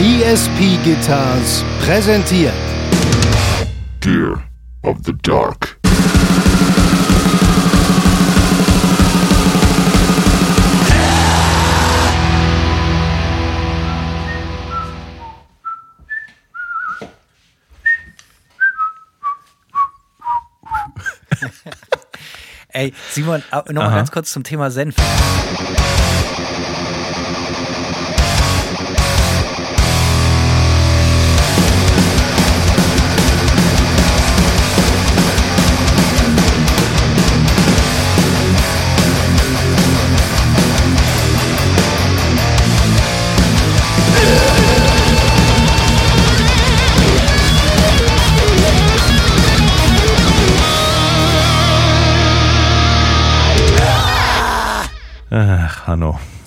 ESP Guitars präsentiert Gear of the Dark. Ey, Simon, nochmal ganz kurz zum Thema Senf.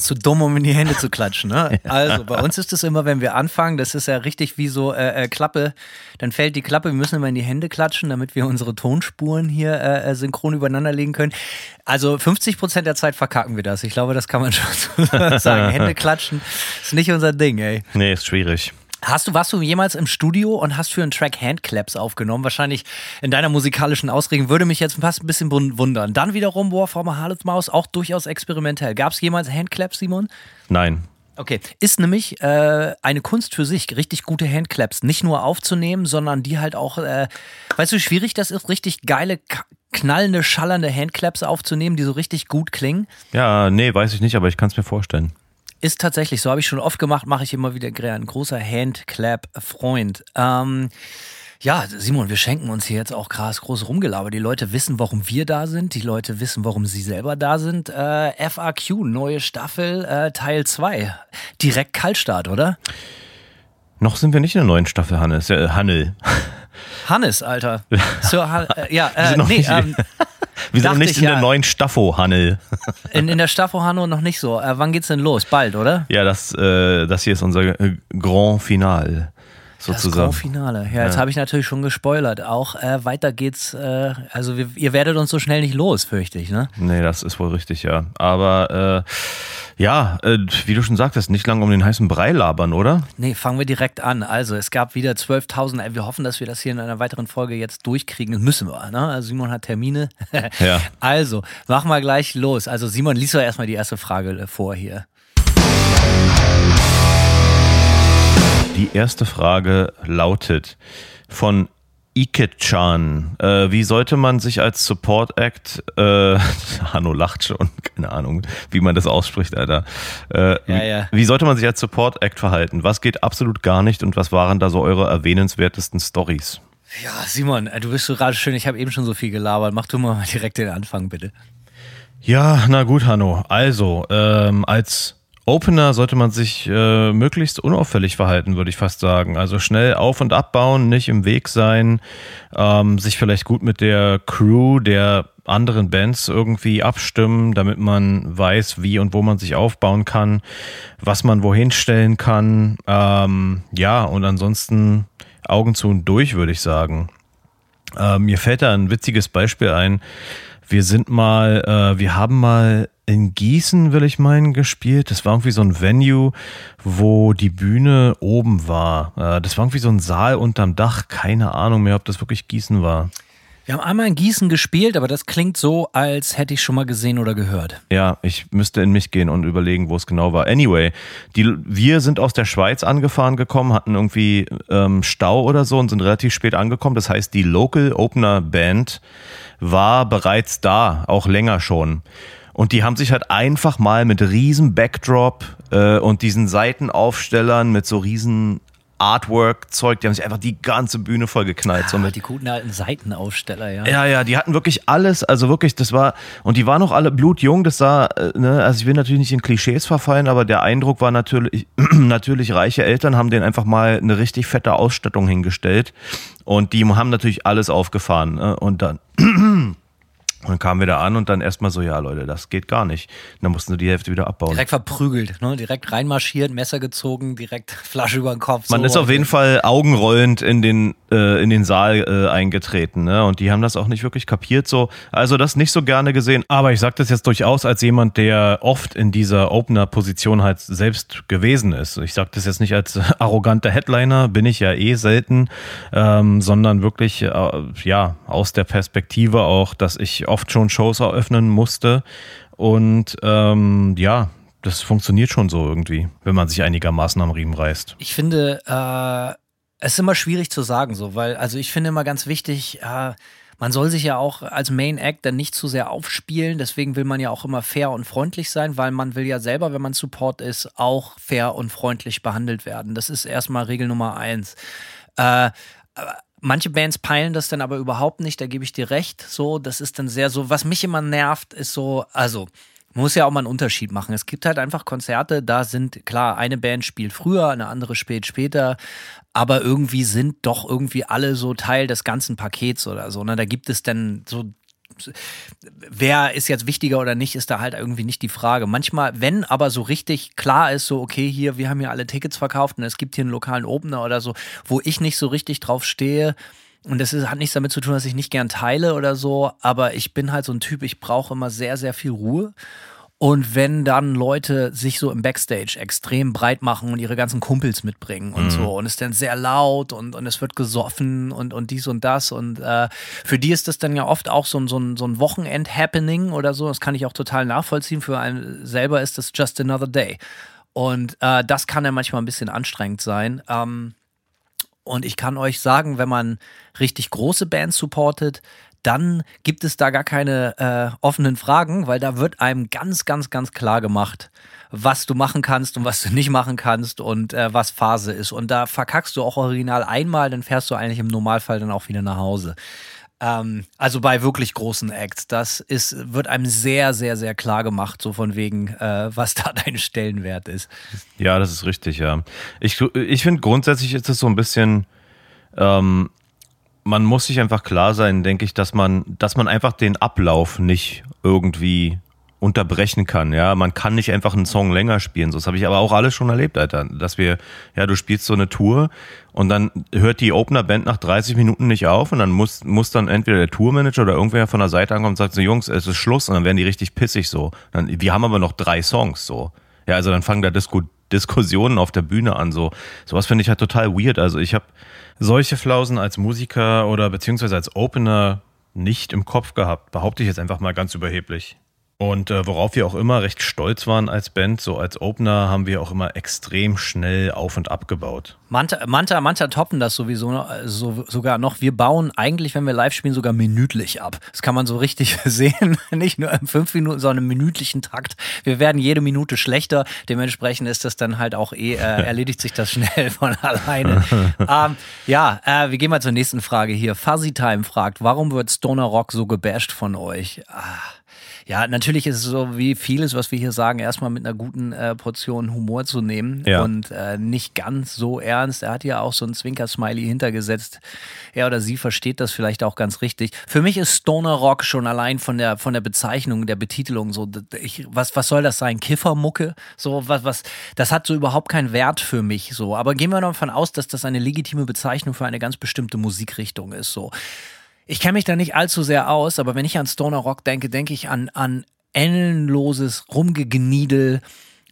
Zu dumm, um in die Hände zu klatschen. Ne? Also bei uns ist es immer, wenn wir anfangen, das ist ja richtig wie so äh, äh, Klappe, dann fällt die Klappe, wir müssen immer in die Hände klatschen, damit wir unsere Tonspuren hier äh, äh synchron übereinander legen können. Also 50 Prozent der Zeit verkacken wir das. Ich glaube, das kann man schon sagen. Hände klatschen ist nicht unser Ding, ey. Nee, ist schwierig. Hast du, warst du jemals im Studio und hast für einen Track Handclaps aufgenommen? Wahrscheinlich in deiner musikalischen Ausregung würde mich jetzt fast ein bisschen wundern. Dann wiederum War from a Harlot's Maus, auch durchaus experimentell. Gab es jemals Handclaps, Simon? Nein. Okay, ist nämlich äh, eine Kunst für sich, richtig gute Handclaps nicht nur aufzunehmen, sondern die halt auch, äh, weißt du, wie schwierig das ist, richtig geile, knallende, schallernde Handclaps aufzunehmen, die so richtig gut klingen? Ja, nee, weiß ich nicht, aber ich kann es mir vorstellen. Ist tatsächlich, so habe ich schon oft gemacht, mache ich immer wieder gerne. Ein großer Handclap-Freund. Ähm, ja, Simon, wir schenken uns hier jetzt auch krass groß Rumgelaber. Die Leute wissen, warum wir da sind. Die Leute wissen, warum sie selber da sind. Äh, FAQ, neue Staffel, äh, Teil 2. Direkt Kaltstart, oder? Noch sind wir nicht in der neuen Staffel, Hannes. Äh, Hannel. Hannes, Alter. Sir Han äh, ja, äh, nee, ähm, wir sind noch nicht in ja, der neuen Staffo, Hannel. In, in der Staffo Hanno noch nicht so. Äh, wann geht's denn los? Bald, oder? Ja, das, äh, das hier ist unser Grand Final. Sozusagen. Das Finale. Ja, jetzt habe ich natürlich schon gespoilert. Auch äh, weiter geht's, äh, also wir, ihr werdet uns so schnell nicht los, fürchte ich, ne? Nee, das ist wohl richtig, ja. Aber äh, ja, äh, wie du schon sagtest, nicht lange um den heißen Brei labern, oder? Nee, fangen wir direkt an. Also es gab wieder 12.000, wir hoffen, dass wir das hier in einer weiteren Folge jetzt durchkriegen. Das müssen wir, ne? Also Simon hat Termine. ja. Also, machen wir gleich los. Also Simon, lies doch erstmal die erste Frage äh, vor hier. Die erste Frage lautet von Ike-chan. Äh, wie sollte man sich als Support Act, äh, Hanno lacht schon, keine Ahnung, wie man das ausspricht, Alter. Äh, ja, ja. Wie, wie, sollte man sich als Support Act verhalten? Was geht absolut gar nicht und was waren da so eure erwähnenswertesten Stories? Ja, Simon, äh, du bist so gerade schön, ich habe eben schon so viel gelabert. Mach du mal direkt den Anfang, bitte. Ja, na gut, Hanno. Also, ähm, als Opener sollte man sich äh, möglichst unauffällig verhalten, würde ich fast sagen. Also schnell auf und abbauen, nicht im Weg sein, ähm, sich vielleicht gut mit der Crew der anderen Bands irgendwie abstimmen, damit man weiß, wie und wo man sich aufbauen kann, was man wohin stellen kann. Ähm, ja, und ansonsten Augen zu und durch, würde ich sagen. Äh, mir fällt da ein witziges Beispiel ein. Wir sind mal, äh, wir haben mal in Gießen, will ich meinen, gespielt. Das war irgendwie so ein Venue, wo die Bühne oben war. Äh, das war irgendwie so ein Saal unterm Dach. Keine Ahnung mehr, ob das wirklich Gießen war. Wir haben einmal in Gießen gespielt, aber das klingt so, als hätte ich schon mal gesehen oder gehört. Ja, ich müsste in mich gehen und überlegen, wo es genau war. Anyway, die, wir sind aus der Schweiz angefahren gekommen, hatten irgendwie ähm, Stau oder so und sind relativ spät angekommen. Das heißt, die Local Opener Band war bereits da, auch länger schon. Und die haben sich halt einfach mal mit riesen Backdrop äh, und diesen Seitenaufstellern mit so riesen Artwork-Zeug, die haben sich einfach die ganze Bühne voll geknallt. so mit. Die guten alten Seitenaufsteller, ja. Ja, ja, die hatten wirklich alles, also wirklich, das war, und die waren auch alle blutjung, das sah, äh, ne, also ich will natürlich nicht in Klischees verfallen, aber der Eindruck war natürlich, natürlich reiche Eltern haben denen einfach mal eine richtig fette Ausstattung hingestellt und die haben natürlich alles aufgefahren ne, und dann Und dann kamen wir da an und dann erstmal so, ja Leute, das geht gar nicht. Und dann mussten sie die Hälfte wieder abbauen. Direkt verprügelt, ne? direkt reinmarschiert, Messer gezogen, direkt Flasche über den Kopf. Man so. ist auf jeden Fall augenrollend in den, äh, in den Saal äh, eingetreten, ne? Und die haben das auch nicht wirklich kapiert so. Also das nicht so gerne gesehen. Aber ich sage das jetzt durchaus als jemand, der oft in dieser Opener-Position halt selbst gewesen ist. Ich sage das jetzt nicht als arroganter Headliner, bin ich ja eh selten, ähm, sondern wirklich äh, ja aus der Perspektive auch, dass ich oft schon Shows eröffnen musste. Und ähm, ja, das funktioniert schon so irgendwie, wenn man sich einigermaßen am Riemen reißt. Ich finde, äh, es ist immer schwierig zu sagen, so, weil, also ich finde immer ganz wichtig, äh, man soll sich ja auch als Main Act dann nicht zu sehr aufspielen. Deswegen will man ja auch immer fair und freundlich sein, weil man will ja selber, wenn man Support ist, auch fair und freundlich behandelt werden. Das ist erstmal Regel Nummer eins. Äh, Manche Bands peilen das dann aber überhaupt nicht, da gebe ich dir recht. So, das ist dann sehr so, was mich immer nervt, ist so, also, muss ja auch mal einen Unterschied machen. Es gibt halt einfach Konzerte, da sind, klar, eine Band spielt früher, eine andere spielt später, aber irgendwie sind doch irgendwie alle so Teil des ganzen Pakets oder so. Ne? Da gibt es dann so wer ist jetzt wichtiger oder nicht, ist da halt irgendwie nicht die Frage. Manchmal, wenn aber so richtig klar ist, so, okay, hier, wir haben hier alle Tickets verkauft und es gibt hier einen lokalen Opener oder so, wo ich nicht so richtig drauf stehe, und das ist, hat nichts damit zu tun, dass ich nicht gern teile oder so, aber ich bin halt so ein Typ, ich brauche immer sehr, sehr viel Ruhe. Und wenn dann Leute sich so im Backstage extrem breit machen und ihre ganzen Kumpels mitbringen und Mhm. so und es dann sehr laut und, und es wird gesoffen und, und dies und das und äh, für die ist das dann ja oft auch so ein, so ein, so ein Wochenend-Happening oder so, das kann ich auch total nachvollziehen, für einen selber ist das just another day und äh, das kann ja manchmal ein bisschen anstrengend sein. Ähm, und ich kann euch sagen, wenn man richtig große Bands supportet, dann gibt es da gar keine äh, offenen Fragen, weil da wird einem ganz, ganz, ganz klar gemacht, was du machen kannst und was du nicht machen kannst und äh, was Phase ist. Und da verkackst du auch original einmal, dann fährst du eigentlich im Normalfall dann auch wieder nach Hause. Ähm, also bei wirklich großen Acts, das ist, wird einem sehr, sehr, sehr klar gemacht, so von wegen, äh, was da dein Stellenwert ist. Ja, das ist richtig, ja. Ich, ich finde grundsätzlich ist es so ein bisschen, ähm, man muss sich einfach klar sein, denke ich, dass man, dass man einfach den Ablauf nicht irgendwie unterbrechen kann, ja. Man kann nicht einfach einen Song länger spielen. So, das habe ich aber auch alles schon erlebt, Alter. Dass wir, ja, du spielst so eine Tour und dann hört die Opener-Band nach 30 Minuten nicht auf und dann muss, muss dann entweder der Tourmanager oder irgendwer von der Seite ankommen und sagt so, Jungs, es ist Schluss und dann werden die richtig pissig so. Dann, wir haben aber noch drei Songs so. Ja, also dann fangen da Disku Diskussionen auf der Bühne an. So, sowas finde ich halt total weird. Also ich habe solche Flausen als Musiker oder beziehungsweise als Opener nicht im Kopf gehabt. Behaupte ich jetzt einfach mal ganz überheblich. Und äh, worauf wir auch immer recht stolz waren als Band, so als Opener, haben wir auch immer extrem schnell auf und abgebaut. Manta, Manta, Manta toppen das sowieso äh, so, sogar noch. Wir bauen eigentlich, wenn wir live spielen, sogar minütlich ab. Das kann man so richtig sehen. Nicht nur im fünf Minuten, sondern im minütlichen Takt. Wir werden jede Minute schlechter. Dementsprechend ist das dann halt auch eh, äh, erledigt sich das schnell von alleine. ähm, ja, äh, wir gehen mal zur nächsten Frage hier. Fuzzy Time fragt, warum wird Stoner Rock so gebasht von euch? Ah. Ja, natürlich ist es so wie vieles, was wir hier sagen, erstmal mit einer guten äh, Portion Humor zu nehmen Ja. und äh, nicht ganz so ernst. Er hat ja auch so ein Zwinker-Smiley hintergesetzt. Er oder sie versteht das vielleicht auch ganz richtig. Für mich ist Stoner Rock schon allein von der, von der Bezeichnung, der Betitelung so, ich, was, was soll das sein? Kiffermucke? So, was, was, das hat so überhaupt keinen Wert für mich, so. Aber gehen wir noch davon aus, dass das eine legitime Bezeichnung für eine ganz bestimmte Musikrichtung ist, so. Ich kenne mich da nicht allzu sehr aus, aber wenn ich an Stoner Rock denke, denke ich an, an ellenloses Rumgegniedel,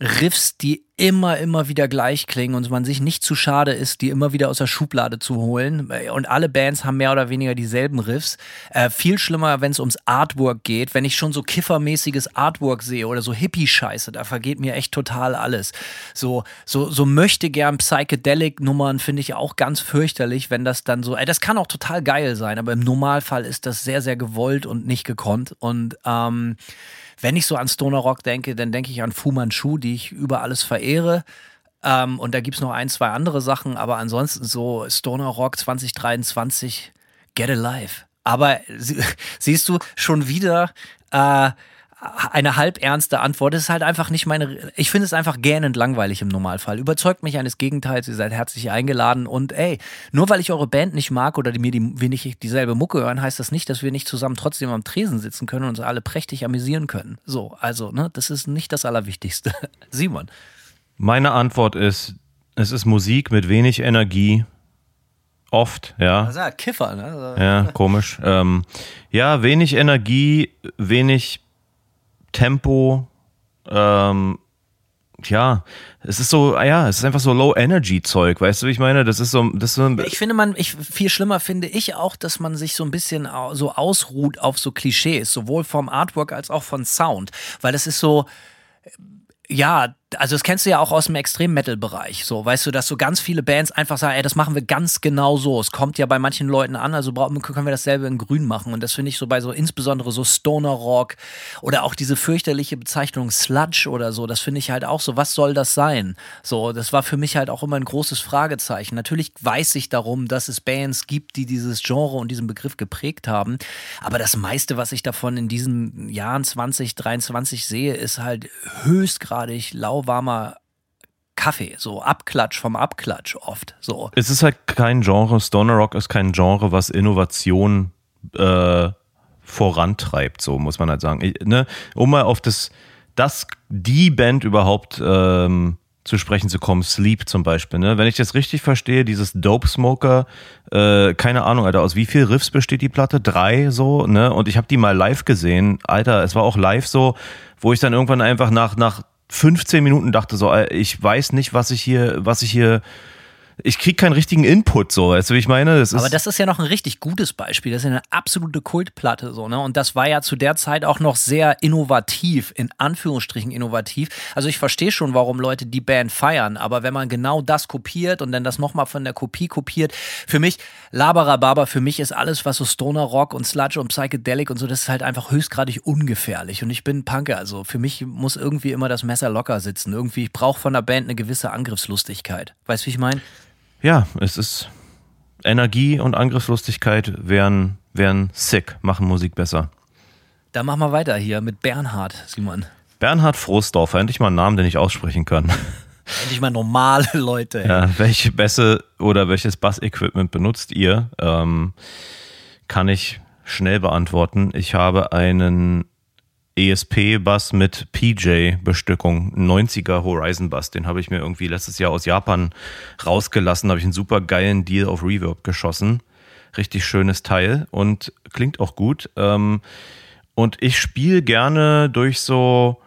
Riffs, die immer, immer wieder gleich klingen und man sich nicht zu schade ist, die immer wieder aus der Schublade zu holen. Und alle Bands haben mehr oder weniger dieselben Riffs. Äh, viel schlimmer, wenn es ums Artwork geht. Wenn ich schon so kiffermäßiges Artwork sehe oder so Hippie-Scheiße, da vergeht mir echt total alles. So, so, so möchte gern Psychedelic-Nummern finde ich auch ganz fürchterlich, wenn das dann so, äh, das kann auch total geil sein, aber im Normalfall ist das sehr, sehr gewollt und nicht gekonnt. Und ähm, wenn ich so an Stoner Rock denke, dann denke ich an Fu Manchu, die ich über alles verehre. Ähm, und da gibt es noch ein, zwei andere Sachen, aber ansonsten so Stoner Rock 2023, get alive. Aber sie, siehst du, schon wieder äh, eine halbernste Antwort. Das ist halt einfach nicht meine. Ich finde es einfach gähnend langweilig im Normalfall. Überzeugt mich eines Gegenteils. Ihr seid herzlich eingeladen. Und ey, nur weil ich eure Band nicht mag oder die, mir die, wir nicht dieselbe Mucke hören, heißt das nicht, dass wir nicht zusammen trotzdem am Tresen sitzen können und uns alle prächtig amüsieren können. So, also, ne, das ist nicht das Allerwichtigste. Simon. Meine Antwort ist, es ist Musik mit wenig Energie. Oft, ja. Also, ja Kiffer, ne? Also, Ja, komisch. Ähm, ja, wenig Energie, wenig Tempo. Ähm, ja, es ist so, ah ja, es ist einfach so Low-Energy-Zeug, weißt du, wie ich meine? Das ist so, das ist so Ich finde man, ich, viel schlimmer finde ich auch, dass man sich so ein bisschen so ausruht auf so Klischees, sowohl vom Artwork als auch von Sound. Weil das ist so, ja, also das kennst du ja auch aus dem Extrem-Metal-Bereich. So, weißt du, dass so ganz viele Bands einfach sagen, ey, das machen wir ganz genau so. Es kommt ja bei manchen Leuten an, also können wir dasselbe in Grün machen. Und das finde ich so bei so insbesondere so Stoner-Rock oder auch diese fürchterliche Bezeichnung Sludge oder so, das finde ich halt auch so, was soll das sein? So, das war für mich halt auch immer ein großes Fragezeichen. Natürlich weiß ich darum, dass es Bands gibt, die dieses Genre und diesen Begriff geprägt haben. Aber das meiste, was ich davon in diesen Jahren 2023 sehe, ist halt höchstgradig lauwarmer Kaffee, so Abklatsch vom Abklatsch oft. So. es ist halt kein Genre, Stoner Rock ist kein Genre, was Innovation äh, vorantreibt, so muss man halt sagen. Ich, ne? Um mal auf das, das, die Band überhaupt ähm, zu sprechen zu kommen, Sleep zum Beispiel, ne? Wenn ich das richtig verstehe, dieses Dope Smoker, äh, keine Ahnung, Alter, aus wie viel Riffs besteht die Platte? Drei so, ne? Und ich habe die mal live gesehen, Alter, es war auch live so, wo ich dann irgendwann einfach nach, nach 15 Minuten dachte so, ey, ich weiß nicht, was ich hier, was ich hier, ich krieg keinen richtigen Input, so, weißt du, wie ich meine? Das ist, Aber das ist ja noch ein richtig gutes Beispiel. Das ist ja eine absolute Kultplatte so, ne? Und das war ja zu der Zeit auch noch sehr innovativ, in Anführungsstrichen innovativ. Also ich verstehe schon, warum Leute die Band feiern, aber wenn man genau das kopiert und dann das nochmal von der Kopie kopiert, für mich, Labarababa, für mich ist alles, was so Stoner Rock und Sludge und Psychedelic und so, das ist halt einfach höchstgradig ungefährlich. Und ich bin Punker, also für mich muss irgendwie immer das Messer locker sitzen. Irgendwie, ich brauche von der Band eine gewisse Angriffslustigkeit. Weißt du, wie ich meine? Ja, es ist Energie und Angriffslustigkeit wären, wären sick, machen Musik besser. Dann machen wir weiter hier mit Bernhard, Simon. Bernhard Froßdorfer, endlich mal einen Namen, den ich aussprechen kann. Endlich mal normale Leute. Ja, welche Bässe oder welches Bassequipment benutzt ihr? Ähm, kann ich schnell beantworten. Ich habe einen ESP-Bass mit PJ-Bestückung, 90er Horizon-Bass. Den habe ich mir irgendwie letztes Jahr aus Japan rausgelassen. Da habe ich einen super geilen Deal auf Reverb geschossen. Richtig schönes Teil und klingt auch gut. Ähm, und ich spiele gerne durch so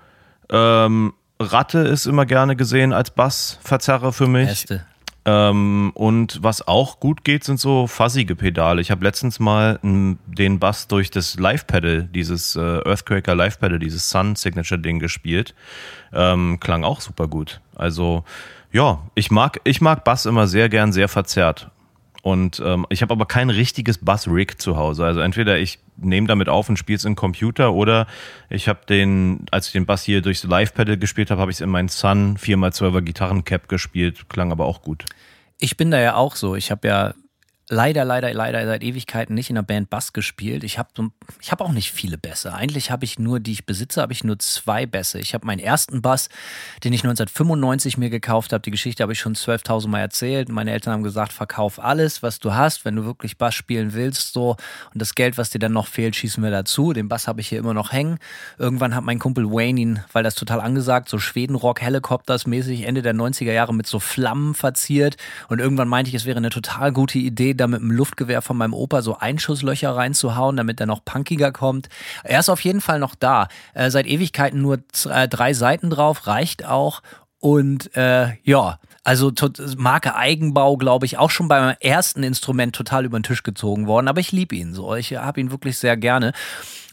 ähm, Ratte ist immer gerne gesehen als Bassverzerrer für mich. Beste. Ähm, und was auch gut geht, sind so fuzzige Pedale. Ich habe letztens mal m, den Bass durch das Live-Pedal, dieses äh, Earthquaker Live-Pedal, dieses Sun-Signature-Ding gespielt. Ähm, klang auch super gut. Also ja, ich mag, ich mag Bass immer sehr gern, sehr verzerrt. Und ähm, ich habe aber kein richtiges Bass-Rig zu Hause. Also entweder ich nehme damit auf und spiele es im Computer oder ich habe den, als ich den Bass hier durchs Live-Pedal gespielt habe, habe ich es in meinen Sun 4x12er Gitarrencap gespielt. Klang aber auch gut. Ich bin da ja auch so. Ich habe ja leider, leider, leider seit Ewigkeiten nicht in der Band Bass gespielt. Ich habe ich hab auch nicht viele Bässe. Eigentlich habe ich nur, die ich besitze, habe ich nur zwei Bässe. Ich habe meinen ersten Bass, den ich 1995 mir gekauft habe. Die Geschichte habe ich schon 12.000 Mal erzählt. Meine Eltern haben gesagt, verkauf alles, was du hast, wenn du wirklich Bass spielen willst. So. Und das Geld, was dir dann noch fehlt, schießen wir dazu. Den Bass habe ich hier immer noch hängen. Irgendwann hat mein Kumpel Wayne ihn, weil das total angesagt, so Schwedenrock Helicopters mäßig Ende der 90er Jahre mit so Flammen verziert. Und irgendwann meinte ich, es wäre eine total gute Idee, da mit dem Luftgewehr von meinem Opa so Einschusslöcher reinzuhauen, damit er noch punkiger kommt. Er ist auf jeden Fall noch da. Äh, seit Ewigkeiten nur äh, drei Seiten drauf, reicht auch. Und äh, ja, also Marke Eigenbau, glaube ich, auch schon beim ersten Instrument total über den Tisch gezogen worden. Aber ich liebe ihn so. Ich habe ihn wirklich sehr gerne.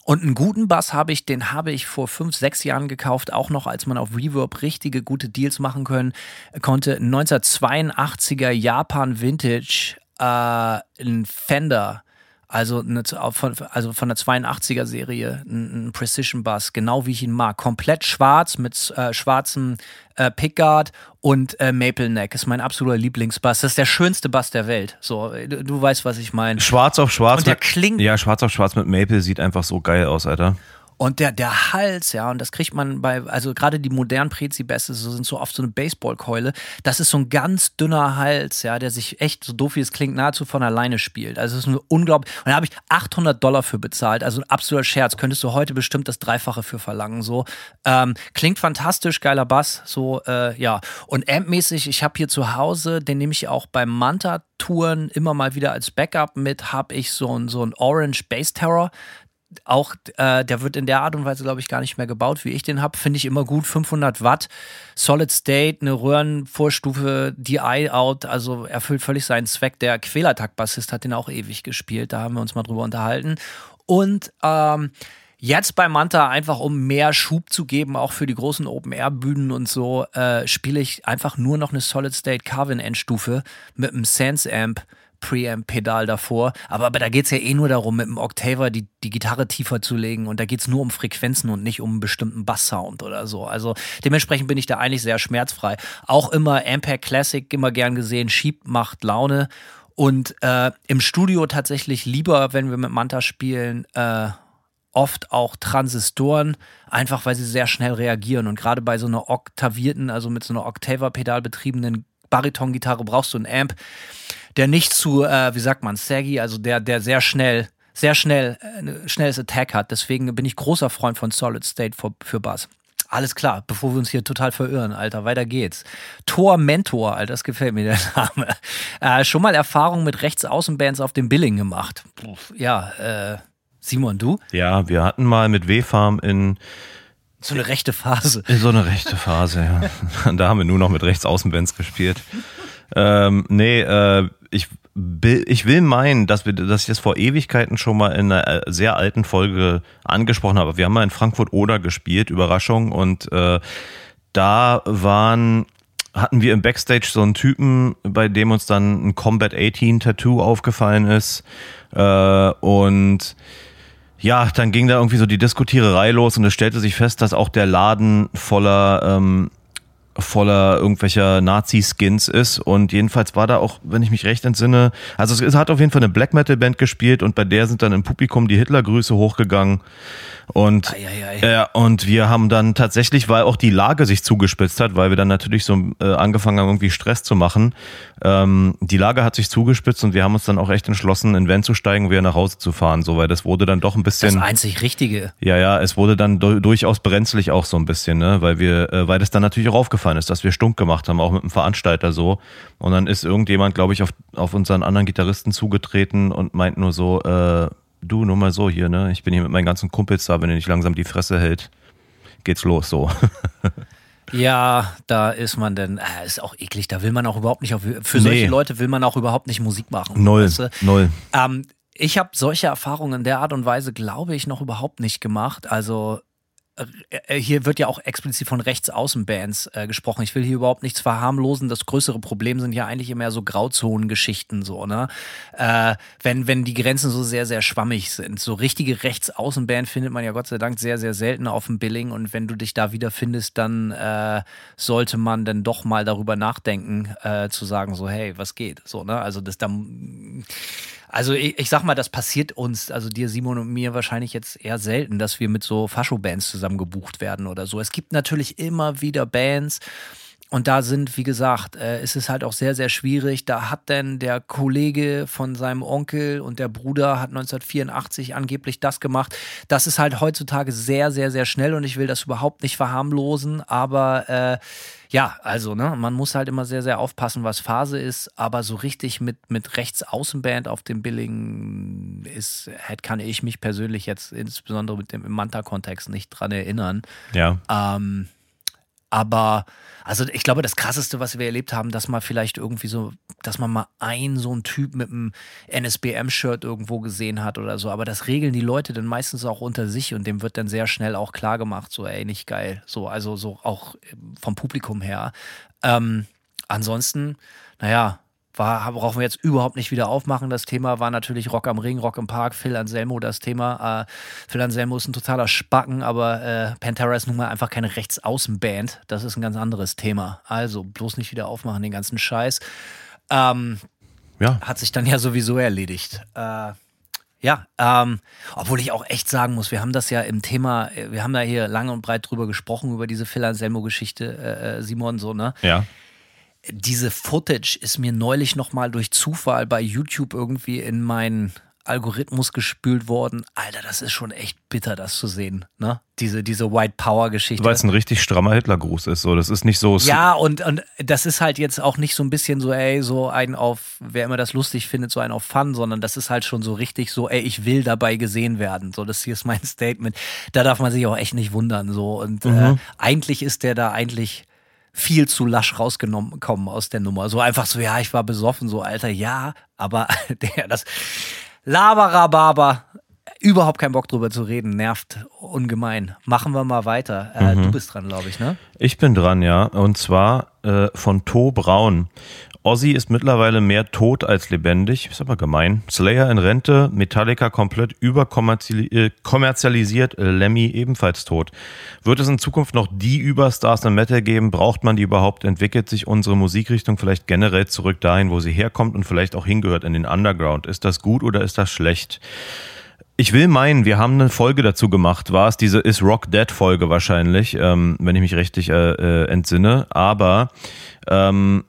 Und einen guten Bass habe ich, den habe ich vor fünf, sechs Jahren gekauft, auch noch, als man auf Reverb richtige gute Deals machen können, konnte. Ein 1982er Japan Vintage, äh, ein Fender, also, eine, von, also von der 82er Serie, ein, ein Precision Bass, genau wie ich ihn mag. Komplett schwarz mit äh, schwarzem äh, Pickguard und äh, Maple Neck ist mein absoluter Lieblingsbass. Das ist der schönste Bass der Welt. So, du, du weißt, was ich meine. Schwarz auf schwarz. Und der mit, klingt- Ja, schwarz auf schwarz mit Maple sieht einfach so geil aus, Alter. Und der, der Hals, ja, und das kriegt man bei, also gerade die modernen Prezi-Bässe so sind so oft so eine Baseballkeule. Das ist so ein ganz dünner Hals, ja, der sich echt, so doof wie es klingt, nahezu von alleine spielt. Also es ist unglaublich, und da habe ich 800 Dollar für bezahlt, also ein absoluter Scherz. Könntest du heute bestimmt das Dreifache für verlangen, so. Ähm, klingt fantastisch, geiler Bass, so, äh, ja. Und ampmäßig, ich habe hier zu Hause, den nehme ich auch beim Manta-Touren immer mal wieder als Backup mit, habe ich so ein, so ein Orange Bass Terror auch, äh, der wird in der Art und Weise, glaube ich, gar nicht mehr gebaut, wie ich den habe. Finde ich immer gut. 500 Watt, Solid State, eine Röhrenvorstufe, DI-Out, also erfüllt völlig seinen Zweck. Der Quälertakt-Bassist hat den auch ewig gespielt, da haben wir uns mal drüber unterhalten. Und ähm, Jetzt bei Manta einfach, um mehr Schub zu geben, auch für die großen Open-Air-Bühnen und so, äh, spiele ich einfach nur noch eine Solid State Carvin Endstufe mit einem Sense Amp Preamp-Pedal davor. Aber, aber da geht es ja eh nur darum, mit dem Octaver die, die Gitarre tiefer zu legen. Und da geht es nur um Frequenzen und nicht um einen bestimmten Bass-Sound oder so. Also dementsprechend bin ich da eigentlich sehr schmerzfrei. Auch immer Ampere Classic, immer gern gesehen. Schieb macht Laune. Und äh, im Studio tatsächlich lieber, wenn wir mit Manta spielen, äh, oft auch Transistoren, einfach weil sie sehr schnell reagieren. Und gerade bei so einer oktavierten, also mit so einer Octaver-Pedal betriebenen Bariton-Gitarre brauchst du einen Amp, der nicht zu, äh, wie sagt man, saggy, also der, der sehr schnell, sehr schnell, äh, schnelles Attack hat. Deswegen bin ich großer Freund von Solid State für, für Bass. Alles klar, bevor wir uns hier total verirren, Alter, weiter geht's. Tor Mentor, Alter, das gefällt mir der Name. Äh, schon mal Erfahrung mit Rechtsaußenbands auf dem Billing gemacht. Ja, äh, Simon, du? Ja, wir hatten mal mit W-Farm in so eine rechte Phase. So eine rechte Phase, ja. da haben wir nur noch mit Rechtsaußenbands gespielt. Ähm, nee, äh, ich, ich will meinen, dass, wir, dass ich das vor Ewigkeiten schon mal in einer äh, sehr alten Folge angesprochen habe. Wir haben mal in Frankfurt Oder gespielt, Überraschung, und äh, da waren hatten wir im Backstage so einen Typen, bei dem uns dann ein Combat 18 Tattoo aufgefallen ist. Äh, und ja, dann ging da irgendwie so die Diskutiererei los und es stellte sich fest, dass auch der Laden voller ähm, voller irgendwelcher Nazi-Skins ist. Und jedenfalls war da auch, wenn ich mich recht entsinne, also es hat auf jeden Fall eine Black Metal Band gespielt und bei der sind dann im Publikum die Hitler-Grüße hochgegangen und, äh, und wir haben dann tatsächlich, weil auch die Lage sich zugespitzt hat, weil wir dann natürlich so äh, angefangen haben, irgendwie Stress zu machen. Ähm, die Lage hat sich zugespitzt und wir haben uns dann auch echt entschlossen, in Van zu steigen und wieder nach Hause zu fahren. So, weil das wurde dann doch ein bisschen. Das einzig Richtige. Ja, ja, es wurde dann durchaus brenzlig auch so ein bisschen, ne? Weil wir, äh, weil das dann natürlich auch aufgefallen ist, dass wir stunk gemacht haben, auch mit dem Veranstalter so. Und dann ist irgendjemand, glaube ich, auf, auf unseren anderen Gitarristen zugetreten und meint nur so, äh, du, nur mal so hier, ne? Ich bin hier mit meinen ganzen Kumpels da, wenn er nicht langsam die Fresse hält, geht's los so. Ja, da ist man denn, äh, ist auch eklig, da will man auch überhaupt nicht, auf, für solche Leute will man auch überhaupt nicht Musik machen. Null, weißt du? null. Ähm, ich habe solche Erfahrungen in der Art und Weise, glaube ich, noch überhaupt nicht gemacht. Also hier wird ja auch explizit von Rechtsaußenbands äh, gesprochen. Ich will hier überhaupt nichts verharmlosen. Das größere Problem sind ja eigentlich immer so Grauzonengeschichten, so, ne? Äh, wenn, wenn die Grenzen so sehr, sehr schwammig sind. So richtige Rechtsaußenband findet man ja Gott sei Dank sehr, sehr selten auf dem Billing. Und wenn du dich da wiederfindest, dann äh, sollte man dann doch mal darüber nachdenken, äh, zu sagen, so, hey, was geht? So, ne? Also das dann also ich, ich, sag mal, das passiert uns, also dir, Simon und mir wahrscheinlich jetzt eher selten, dass wir mit so Fascho-Bands zusammen gebucht werden oder so. Es gibt natürlich immer wieder Bands, und da sind, wie gesagt, äh, ist es halt auch sehr, sehr schwierig. Da hat denn der Kollege von seinem Onkel und der Bruder hat 1984 angeblich das gemacht. Das ist halt heutzutage sehr, sehr, sehr schnell und ich will das überhaupt nicht verharmlosen, aber äh, ja, also, ne, man muss halt immer sehr, sehr aufpassen, was Phase ist, aber so richtig mit, mit Rechtsaußenband auf dem Billing ist, kann ich mich persönlich jetzt insbesondere mit dem Manta-Kontext nicht dran erinnern. Ja. Ähm, aber, also ich glaube, das krasseste, was wir erlebt haben, dass man vielleicht irgendwie so, dass man mal einen so einen Typ mit einem NSBM-Shirt irgendwo gesehen hat oder so. Aber das regeln die Leute dann meistens auch unter sich und dem wird dann sehr schnell auch klar gemacht, so, ey, nicht geil. So, also so auch vom Publikum her. Ähm, ansonsten, naja, war, brauchen wir jetzt überhaupt nicht wieder aufmachen. Das Thema war natürlich Rock am Ring, Rock im Park, Phil Anselmo das Thema. Äh, Phil Anselmo ist ein totaler Spacken, aber äh, Pantera ist nun mal einfach keine Rechtsaußenband. Das ist ein ganz anderes Thema. Also bloß nicht wieder aufmachen, den ganzen Scheiß. Ähm, ja. Hat sich dann ja sowieso erledigt. Äh, Ja, ähm, obwohl ich auch echt sagen muss, wir haben das ja im Thema, wir haben da hier lange und breit drüber gesprochen, über diese Phil Anselmo-Geschichte, äh, äh Simon, so, ne? Ja. Diese Footage ist mir neulich nochmal durch Zufall bei YouTube irgendwie in meinen Algorithmus gespült worden. Alter, das ist schon echt bitter, das zu sehen, ne? Diese, diese White Power-Geschichte. Weil es ein richtig strammer Hitlergruß ist, so. Das ist nicht so. Ja, und, und das ist halt jetzt auch nicht so ein bisschen so, ey, so ein auf, wer immer das lustig findet, so ein auf Fun, sondern das ist halt schon so richtig so, ey, ich will dabei gesehen werden. So, das hier ist mein Statement. Da darf man sich auch echt nicht wundern, so. Und äh, mhm. äh, eigentlich ist der da eigentlich viel zu lasch rausgenommen kommen aus der Nummer. So einfach so, ja, ich war besoffen, so, Alter, ja, aber der, das, Laberababa. Überhaupt keinen Bock drüber zu reden, nervt ungemein. Machen wir mal weiter. Äh, mhm. Du bist dran, glaube ich, ne? Ich bin dran, ja. Und zwar äh, von To Braun. Ozzy ist mittlerweile mehr tot als lebendig. Ist aber gemein. Slayer in Rente, Metallica komplett überkommerzialisiert, äh, Lemmy ebenfalls tot. Wird es in Zukunft noch die Überstars im Metal geben? Braucht man die überhaupt? Entwickelt sich unsere Musikrichtung vielleicht generell zurück dahin, wo sie herkommt und vielleicht auch hingehört, in den Underground? Ist das gut oder ist das schlecht? Ich will meinen, wir haben eine Folge dazu gemacht. War es diese Is Rock Dead Folge wahrscheinlich, ähm, wenn ich mich richtig äh, äh, entsinne. Aber ähm,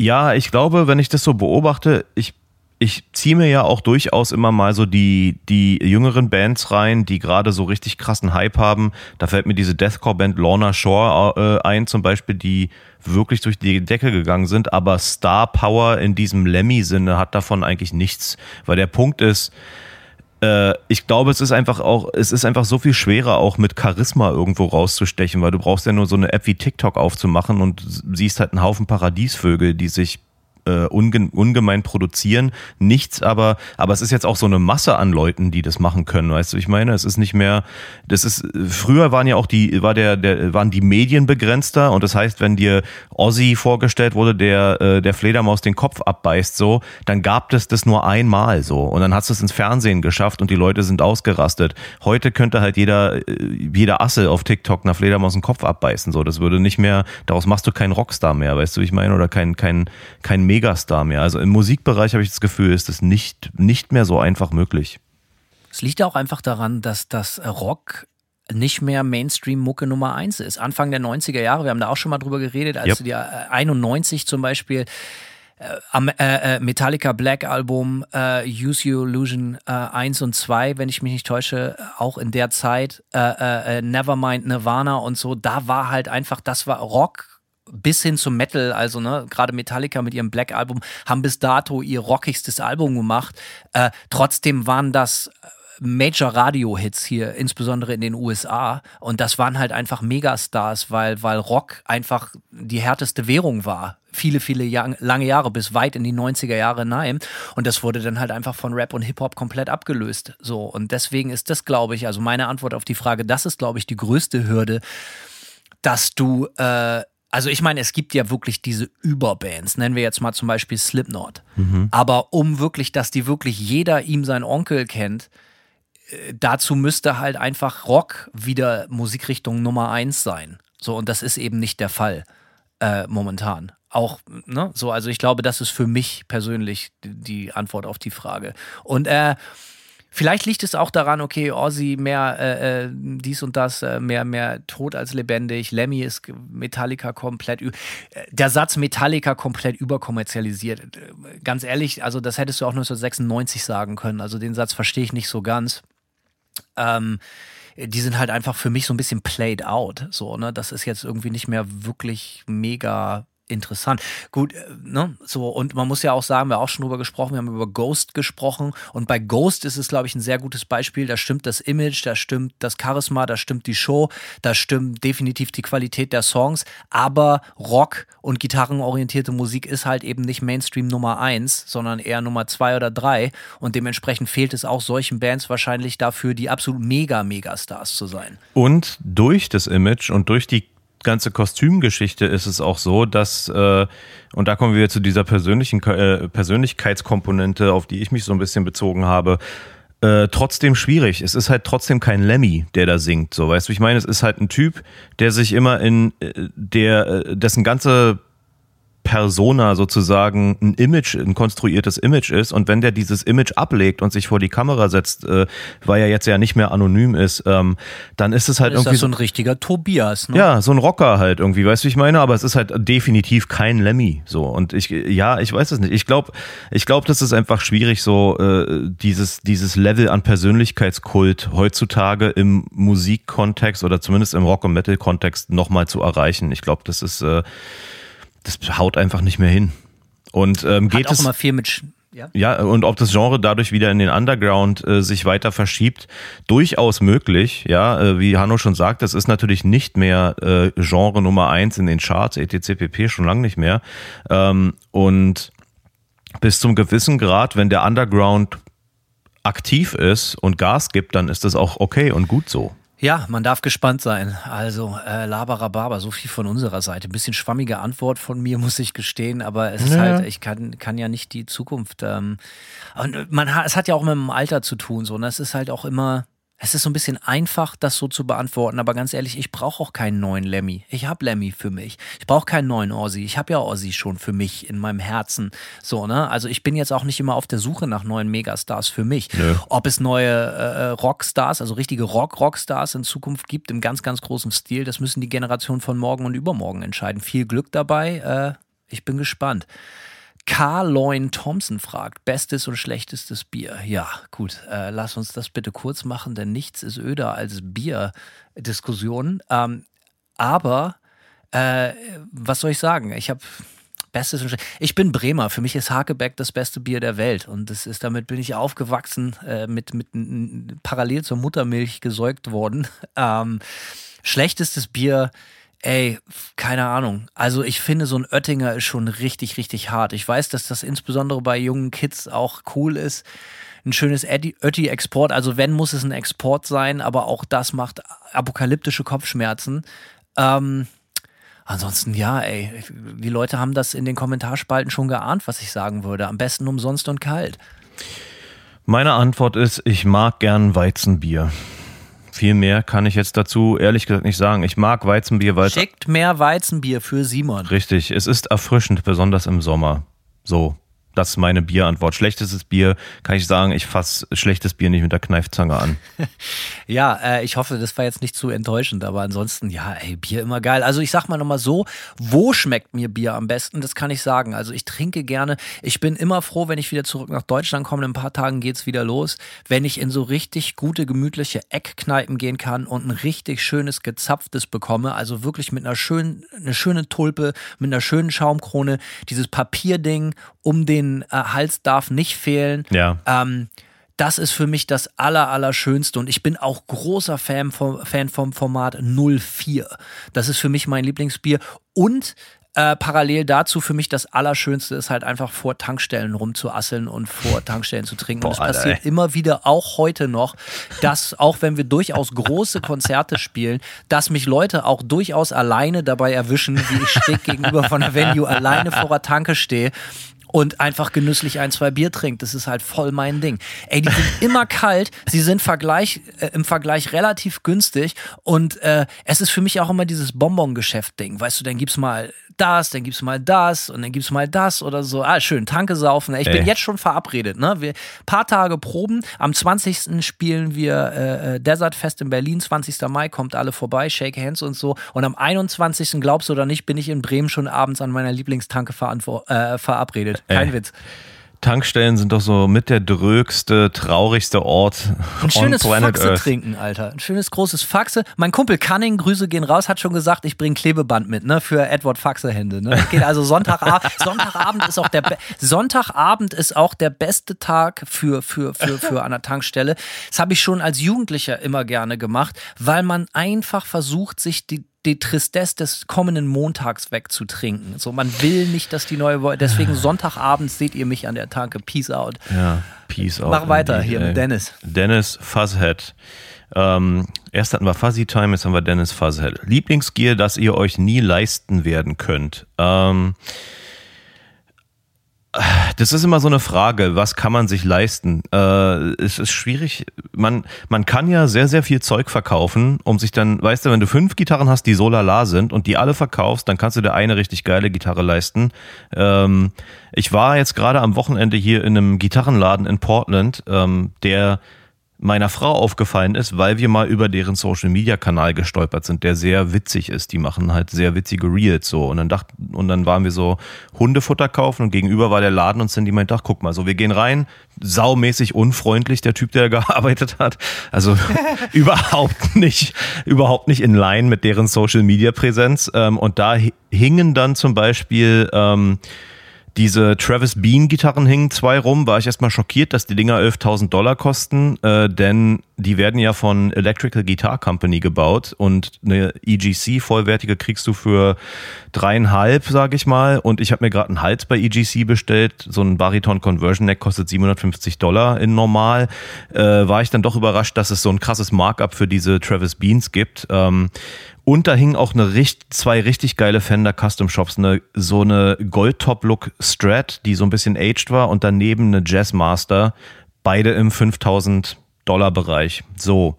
ja, ich glaube, wenn ich das so beobachte, ich, ich ziehe mir ja auch durchaus immer mal so die, die jüngeren Bands rein, die gerade so richtig krassen Hype haben. Da fällt mir diese Deathcore-Band Lorna Shore äh, ein, zum Beispiel, die wirklich durch die Decke gegangen sind. Aber Star Power in diesem Lemmy-Sinne hat davon eigentlich nichts. Weil der Punkt ist, äh, ich glaube, es ist einfach auch, es ist einfach so viel schwerer, auch mit Charisma irgendwo rauszustechen, weil du brauchst ja nur so eine App wie TikTok aufzumachen und siehst halt einen Haufen Paradiesvögel, die sich äh, unge ungemein produzieren. Nichts, aber, aber es ist jetzt auch so eine Masse an Leuten, die das machen können. Weißt du, ich meine, es ist nicht mehr, das ist, früher waren ja auch die, war der, der, waren die Medien begrenzter und das heißt, wenn dir Ozzy vorgestellt wurde, der, äh, der Fledermaus den Kopf abbeißt, so, dann gab es das nur einmal so und dann hast du es ins Fernsehen geschafft und die Leute sind ausgerastet. Heute könnte halt jeder, äh, jeder Asse auf TikTok einer Fledermaus den Kopf abbeißen, so. Das würde nicht mehr, daraus machst du keinen Rockstar mehr, weißt du, ich meine, oder kein, kein, kein Megastar mehr. Also im Musikbereich habe ich das Gefühl, ist das nicht, nicht mehr so einfach möglich. Es liegt auch einfach daran, dass das Rock nicht mehr Mainstream-Mucke Nummer eins ist. Anfang der 90er Jahre, wir haben da auch schon mal drüber geredet, als yep. die 91 zum Beispiel äh, äh, Metallica Black Album, äh, Use Your Illusion äh, 1 und 2, wenn ich mich nicht täusche, auch in der Zeit, äh, äh, Nevermind Nirvana und so, da war halt einfach, das war Rock bis hin zum Metal, also ne, gerade Metallica mit ihrem Black Album haben bis dato ihr rockigstes Album gemacht. Äh, trotzdem waren das äh, Major Radio Hits hier, insbesondere in den USA. Und das waren halt einfach Megastars, weil, weil Rock einfach die härteste Währung war. Viele, viele Jahr, lange Jahre bis weit in die 90er Jahre hinein. Und das wurde dann halt einfach von Rap und Hip-Hop komplett abgelöst. So. Und deswegen ist das, glaube ich, also meine Antwort auf die Frage, das ist, glaube ich, die größte Hürde, dass du äh, also ich meine, es gibt ja wirklich diese Überbands, nennen wir jetzt mal zum Beispiel Slipknot. Mhm. Aber um wirklich, dass die wirklich jeder ihm sein Onkel kennt, äh, dazu müsste halt einfach Rock wieder Musikrichtung Nummer eins sein. So, und das ist eben nicht der Fall äh, momentan. Auch, ne, so, also ich glaube, das ist für mich persönlich die Antwort auf die Frage. Und äh, Vielleicht liegt es auch daran, okay, Ozzy mehr äh, äh, dies und das, äh, mehr, mehr tot als lebendig. Lemmy ist Metallica komplett. Äh, der Satz Metallica komplett überkommerzialisiert. Ganz ehrlich, also das hättest du auch 1996 sagen können. Also den Satz verstehe ich nicht so ganz. Ähm, die sind halt einfach für mich so ein bisschen played out. So, ne? Das ist jetzt irgendwie nicht mehr wirklich mega interessant. Gut, äh, ne, so, und man muss ja auch sagen, wir haben auch schon drüber gesprochen, wir haben über Ghost gesprochen und bei Ghost ist es, glaube ich, ein sehr gutes Beispiel. Da stimmt das Image, da stimmt das Charisma, da stimmt die Show, da stimmt definitiv die Qualität der Songs, aber Rock und gitarrenorientierte Musik ist halt eben nicht Mainstream Nummer eins, sondern eher Nummer zwei oder drei und dementsprechend fehlt es auch solchen Bands wahrscheinlich dafür, die absolut mega, mega Stars zu sein. Und durch das Image und durch die ganze Kostümgeschichte ist es auch so, dass, äh, und da kommen wir zu dieser persönlichen äh, Persönlichkeitskomponente, auf die ich mich so ein bisschen bezogen habe, äh, trotzdem schwierig. Es ist halt trotzdem kein Lemmy, der da singt. So, weißt du, ich meine, es ist halt ein Typ, der sich immer in äh, der, äh, dessen ganze Persona sozusagen ein Image, ein konstruiertes Image ist und wenn der dieses Image ablegt und sich vor die Kamera setzt, äh, weil er jetzt ja nicht mehr anonym ist, ähm, dann ist es halt Ist irgendwie das so ein richtiger Tobias, ne? ja, so ein Rocker halt irgendwie, weißt du, wie ich meine? Aber es ist halt definitiv kein Lemmy, so. Und ich, ja, ich weiß es nicht. Ich glaube, ich glaube, das ist einfach schwierig, so äh, dieses, dieses Level an Persönlichkeitskult heutzutage im Musikkontext oder zumindest im Rock- und Metal-Kontext nochmal zu erreichen. Ich glaube, das ist, äh, das haut einfach nicht mehr hin. Und ähm, Hat geht auch es. immer viel mit. Ja. Ja, und ob das Genre dadurch wieder in den Underground äh, sich weiter verschiebt, durchaus möglich. Ja, äh, wie Hanno schon sagt, das ist natürlich nicht mehr äh, Genre Nummer eins in den Charts, etc. pp. schon lange nicht mehr. Ähm, und bis zum gewissen Grad, wenn der Underground aktiv ist und Gas gibt, dann ist das auch okay und gut so. Ja, man darf gespannt sein. Also, äh, Labarababa, so viel von unserer Seite. Ein bisschen schwammige Antwort von mir, muss ich gestehen, aber es ist Ja. halt, ich kann, kann ja nicht die Zukunft. Ähm, und man es hat ja auch mit dem Alter zu tun, so. Und es ist halt auch immer, es ist so ein bisschen einfach, das so zu beantworten, aber ganz ehrlich, ich brauche auch keinen neuen Lemmy. Ich habe Lemmy für mich. Ich brauche keinen neuen Ozzy. Ich habe ja Ozzy schon für mich in meinem Herzen. So, ne? Also ich bin jetzt auch nicht immer auf der Suche nach neuen Megastars für mich. Nö. Ob es neue äh, Rockstars, also richtige Rock-Rockstars in Zukunft gibt, im ganz, ganz großen Stil, das müssen die Generationen von morgen und übermorgen entscheiden. Viel Glück dabei. Äh, ich bin gespannt. Carl Loin Thompson fragt, bestes und schlechtestes Bier. Ja, gut, äh, lass uns das bitte kurz machen, denn nichts ist öder als Bierdiskussionen. Ähm, aber äh, was soll ich sagen? Ich habe Bestes und Ich bin Bremer. Für mich ist Hakebeck das beste Bier der Welt. Und das ist, damit bin ich aufgewachsen, äh, mit, mit parallel zur Muttermilch gesäugt worden. Ähm, schlechtestes Bier, ey, keine Ahnung. Also ich finde, so ein Oettinger ist schon richtig, richtig hart. Ich weiß, dass das insbesondere bei jungen Kids auch cool ist. Ein schönes Ötti-Export. Also wenn, muss es ein Export sein, aber auch das macht apokalyptische Kopfschmerzen. Ähm, Ansonsten ja, ey, die Leute haben das in den Kommentarspalten schon geahnt, was ich sagen würde. Am besten umsonst und kalt. Meine Antwort ist, ich mag gern Weizenbier. Viel mehr kann ich jetzt dazu ehrlich gesagt nicht sagen. Ich mag Weizenbier, weil es Schickt mehr Weizenbier für Simon. Richtig, es ist erfrischend, besonders im Sommer. So, das ist meine Bierantwort. Schlechtestes Bier kann ich sagen, ich fasse schlechtes Bier nicht mit der Kneifzange an. Ja, äh, ich hoffe, das war jetzt nicht zu enttäuschend, aber ansonsten, ja, ey, Bier immer geil. Also ich sag mal nochmal so, wo schmeckt mir Bier am besten? Das kann ich sagen. Also ich trinke gerne. Ich bin immer froh, wenn ich wieder zurück nach Deutschland komme. In ein paar Tagen geht's wieder los. Wenn ich in so richtig gute, gemütliche Eckkneipen gehen kann und ein richtig schönes gezapftes bekomme. Also wirklich mit einer schönen, eine schöne Tulpe, mit einer schönen Schaumkrone. Dieses Papierding um den äh, Hals darf nicht fehlen. Ja. Ähm, das ist für mich das aller, Allerschönste und ich bin auch großer Fan vom, Fan vom Format 04. Das ist für mich mein Lieblingsbier und äh, parallel dazu für mich das Allerschönste ist halt einfach vor Tankstellen rumzuasseln und vor Tankstellen zu trinken. und es Boah, Alter, passiert ey. immer wieder, auch heute noch, dass auch wenn wir durchaus große Konzerte spielen, dass mich Leute auch durchaus alleine dabei erwischen, wie ich schräg gegenüber von der Venue alleine vor der Tanke stehe und einfach genüsslich ein, zwei Bier trinkt. Das ist halt voll mein Ding. Ey, die sind immer kalt, sie sind Vergleich, äh, im Vergleich relativ günstig und äh, es ist für mich auch immer dieses Bonbon-Geschäft-Ding. Weißt du, dann gibt's mal das, dann gibt's mal das und dann gibt's mal das oder so. Ah, schön, Tanke saufen. Ich bin Ey. jetzt schon verabredet. Ne? Wir paar Tage proben. Am 20. spielen wir äh, äh, Desert Fest in Berlin. 20. Mai kommt alle vorbei, Shake Hands und so. Und am 21. glaubst du oder nicht, bin ich in Bremen schon abends an meiner Lieblingstanke äh, verabredet. Kein Ey. Witz. Tankstellen sind doch so mit der drögste, traurigste Ort Ein schönes Faxe Earth. trinken, Alter. Ein schönes großes Faxe. Mein Kumpel Cunning, Grüße gehen raus, hat schon gesagt, ich bringe Klebeband mit, ne, für Edward Faxe Hände. Ne? Geht also Sonntagabend. Sonntagabend ist auch der Be Sonntagabend ist auch der beste Tag für für für für an der Tankstelle. Das habe ich schon als Jugendlicher immer gerne gemacht, weil man einfach versucht, sich die die Tristesse des kommenden Montags wegzutrinken. So, man will nicht, dass die neue Woche. Deswegen Sonntagabends seht ihr mich an der Tanke. Peace out. Ja, peace out. Mach weiter indeed, hier ey. mit Dennis. Dennis Fuzzhead. Ähm, erst hatten wir Fuzzy Time, jetzt haben wir Dennis Fuzzhead. Lieblingsgear, das ihr euch nie leisten werden könnt. Ähm, Das ist immer so eine Frage, was kann man sich leisten? Äh, es ist schwierig. Man, man kann ja sehr, sehr viel Zeug verkaufen, um sich dann, weißt du, wenn du fünf Gitarren hast, die so lala sind und die alle verkaufst, dann kannst du dir eine richtig geile Gitarre leisten. Ähm, ich war jetzt gerade am Wochenende hier in einem Gitarrenladen in Portland, ähm, der meiner Frau aufgefallen ist, weil wir mal über deren Social Media Kanal gestolpert sind, der sehr witzig ist. Die machen halt sehr witzige Reels so. Und dann dachten, und dann waren wir so Hundefutter kaufen und gegenüber war der Laden und Cindy meint, ach guck mal, so wir gehen rein, saumäßig unfreundlich, der Typ, der gearbeitet hat. Also überhaupt nicht, überhaupt nicht in line mit deren Social Media Präsenz. Ähm, und da hingen dann zum Beispiel, ähm, diese Travis Bean Gitarren hingen zwei rum, war ich erstmal schockiert, dass die Dinger 11.000 Dollar kosten, äh, denn die werden ja von Electrical Guitar Company gebaut und eine EGC vollwertige kriegst du für dreieinhalb, sage ich mal. Und ich habe mir gerade einen Hals bei EGC bestellt, so ein Bariton Conversion Neck kostet 750 Dollar in normal. Äh, war ich dann doch überrascht, dass es so ein krasses Markup für diese Travis Beans gibt. Ähm, und da hingen auch eine, zwei richtig geile Fender Custom Shops, eine, so eine Gold-Top-Look Strat, die so ein bisschen aged war und daneben eine Jazzmaster, beide im 5000 Dollar Bereich. So.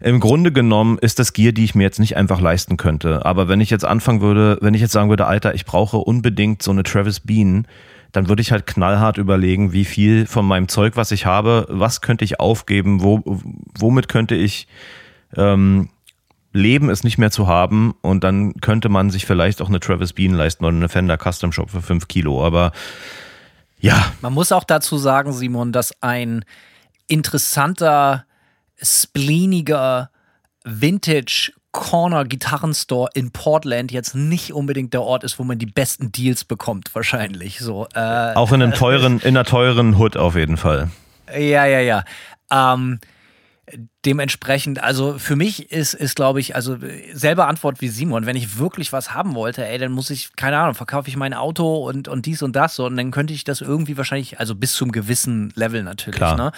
Im Grunde genommen ist das Gear, die ich mir jetzt nicht einfach leisten könnte. Aber wenn ich jetzt anfangen würde, wenn ich jetzt sagen würde, Alter, ich brauche unbedingt so eine Travis Bean, dann würde ich halt knallhart überlegen, wie viel von meinem Zeug, was ich habe, was könnte ich aufgeben, wo, womit könnte ich ähm, leben, es nicht mehr zu haben und dann könnte man sich vielleicht auch eine Travis Bean leisten oder eine Fender Custom Shop für 5 Kilo, aber ja. Man muss auch dazu sagen, Simon, dass ein interessanter, spleeniger Vintage Corner Gitarrenstore in Portland jetzt nicht unbedingt der Ort ist, wo man die besten Deals bekommt, wahrscheinlich. So, äh, Auch in einem teuren, in einer teuren Hood auf jeden Fall. Ja, ja, ja. Ähm, dementsprechend, also für mich ist, ist glaube ich, also selber Antwort wie Simon, wenn ich wirklich was haben wollte, ey, dann muss ich, keine Ahnung, verkaufe ich mein Auto und, und dies und das so, und dann könnte ich das irgendwie wahrscheinlich, also bis zum gewissen Level natürlich, Klar. ne?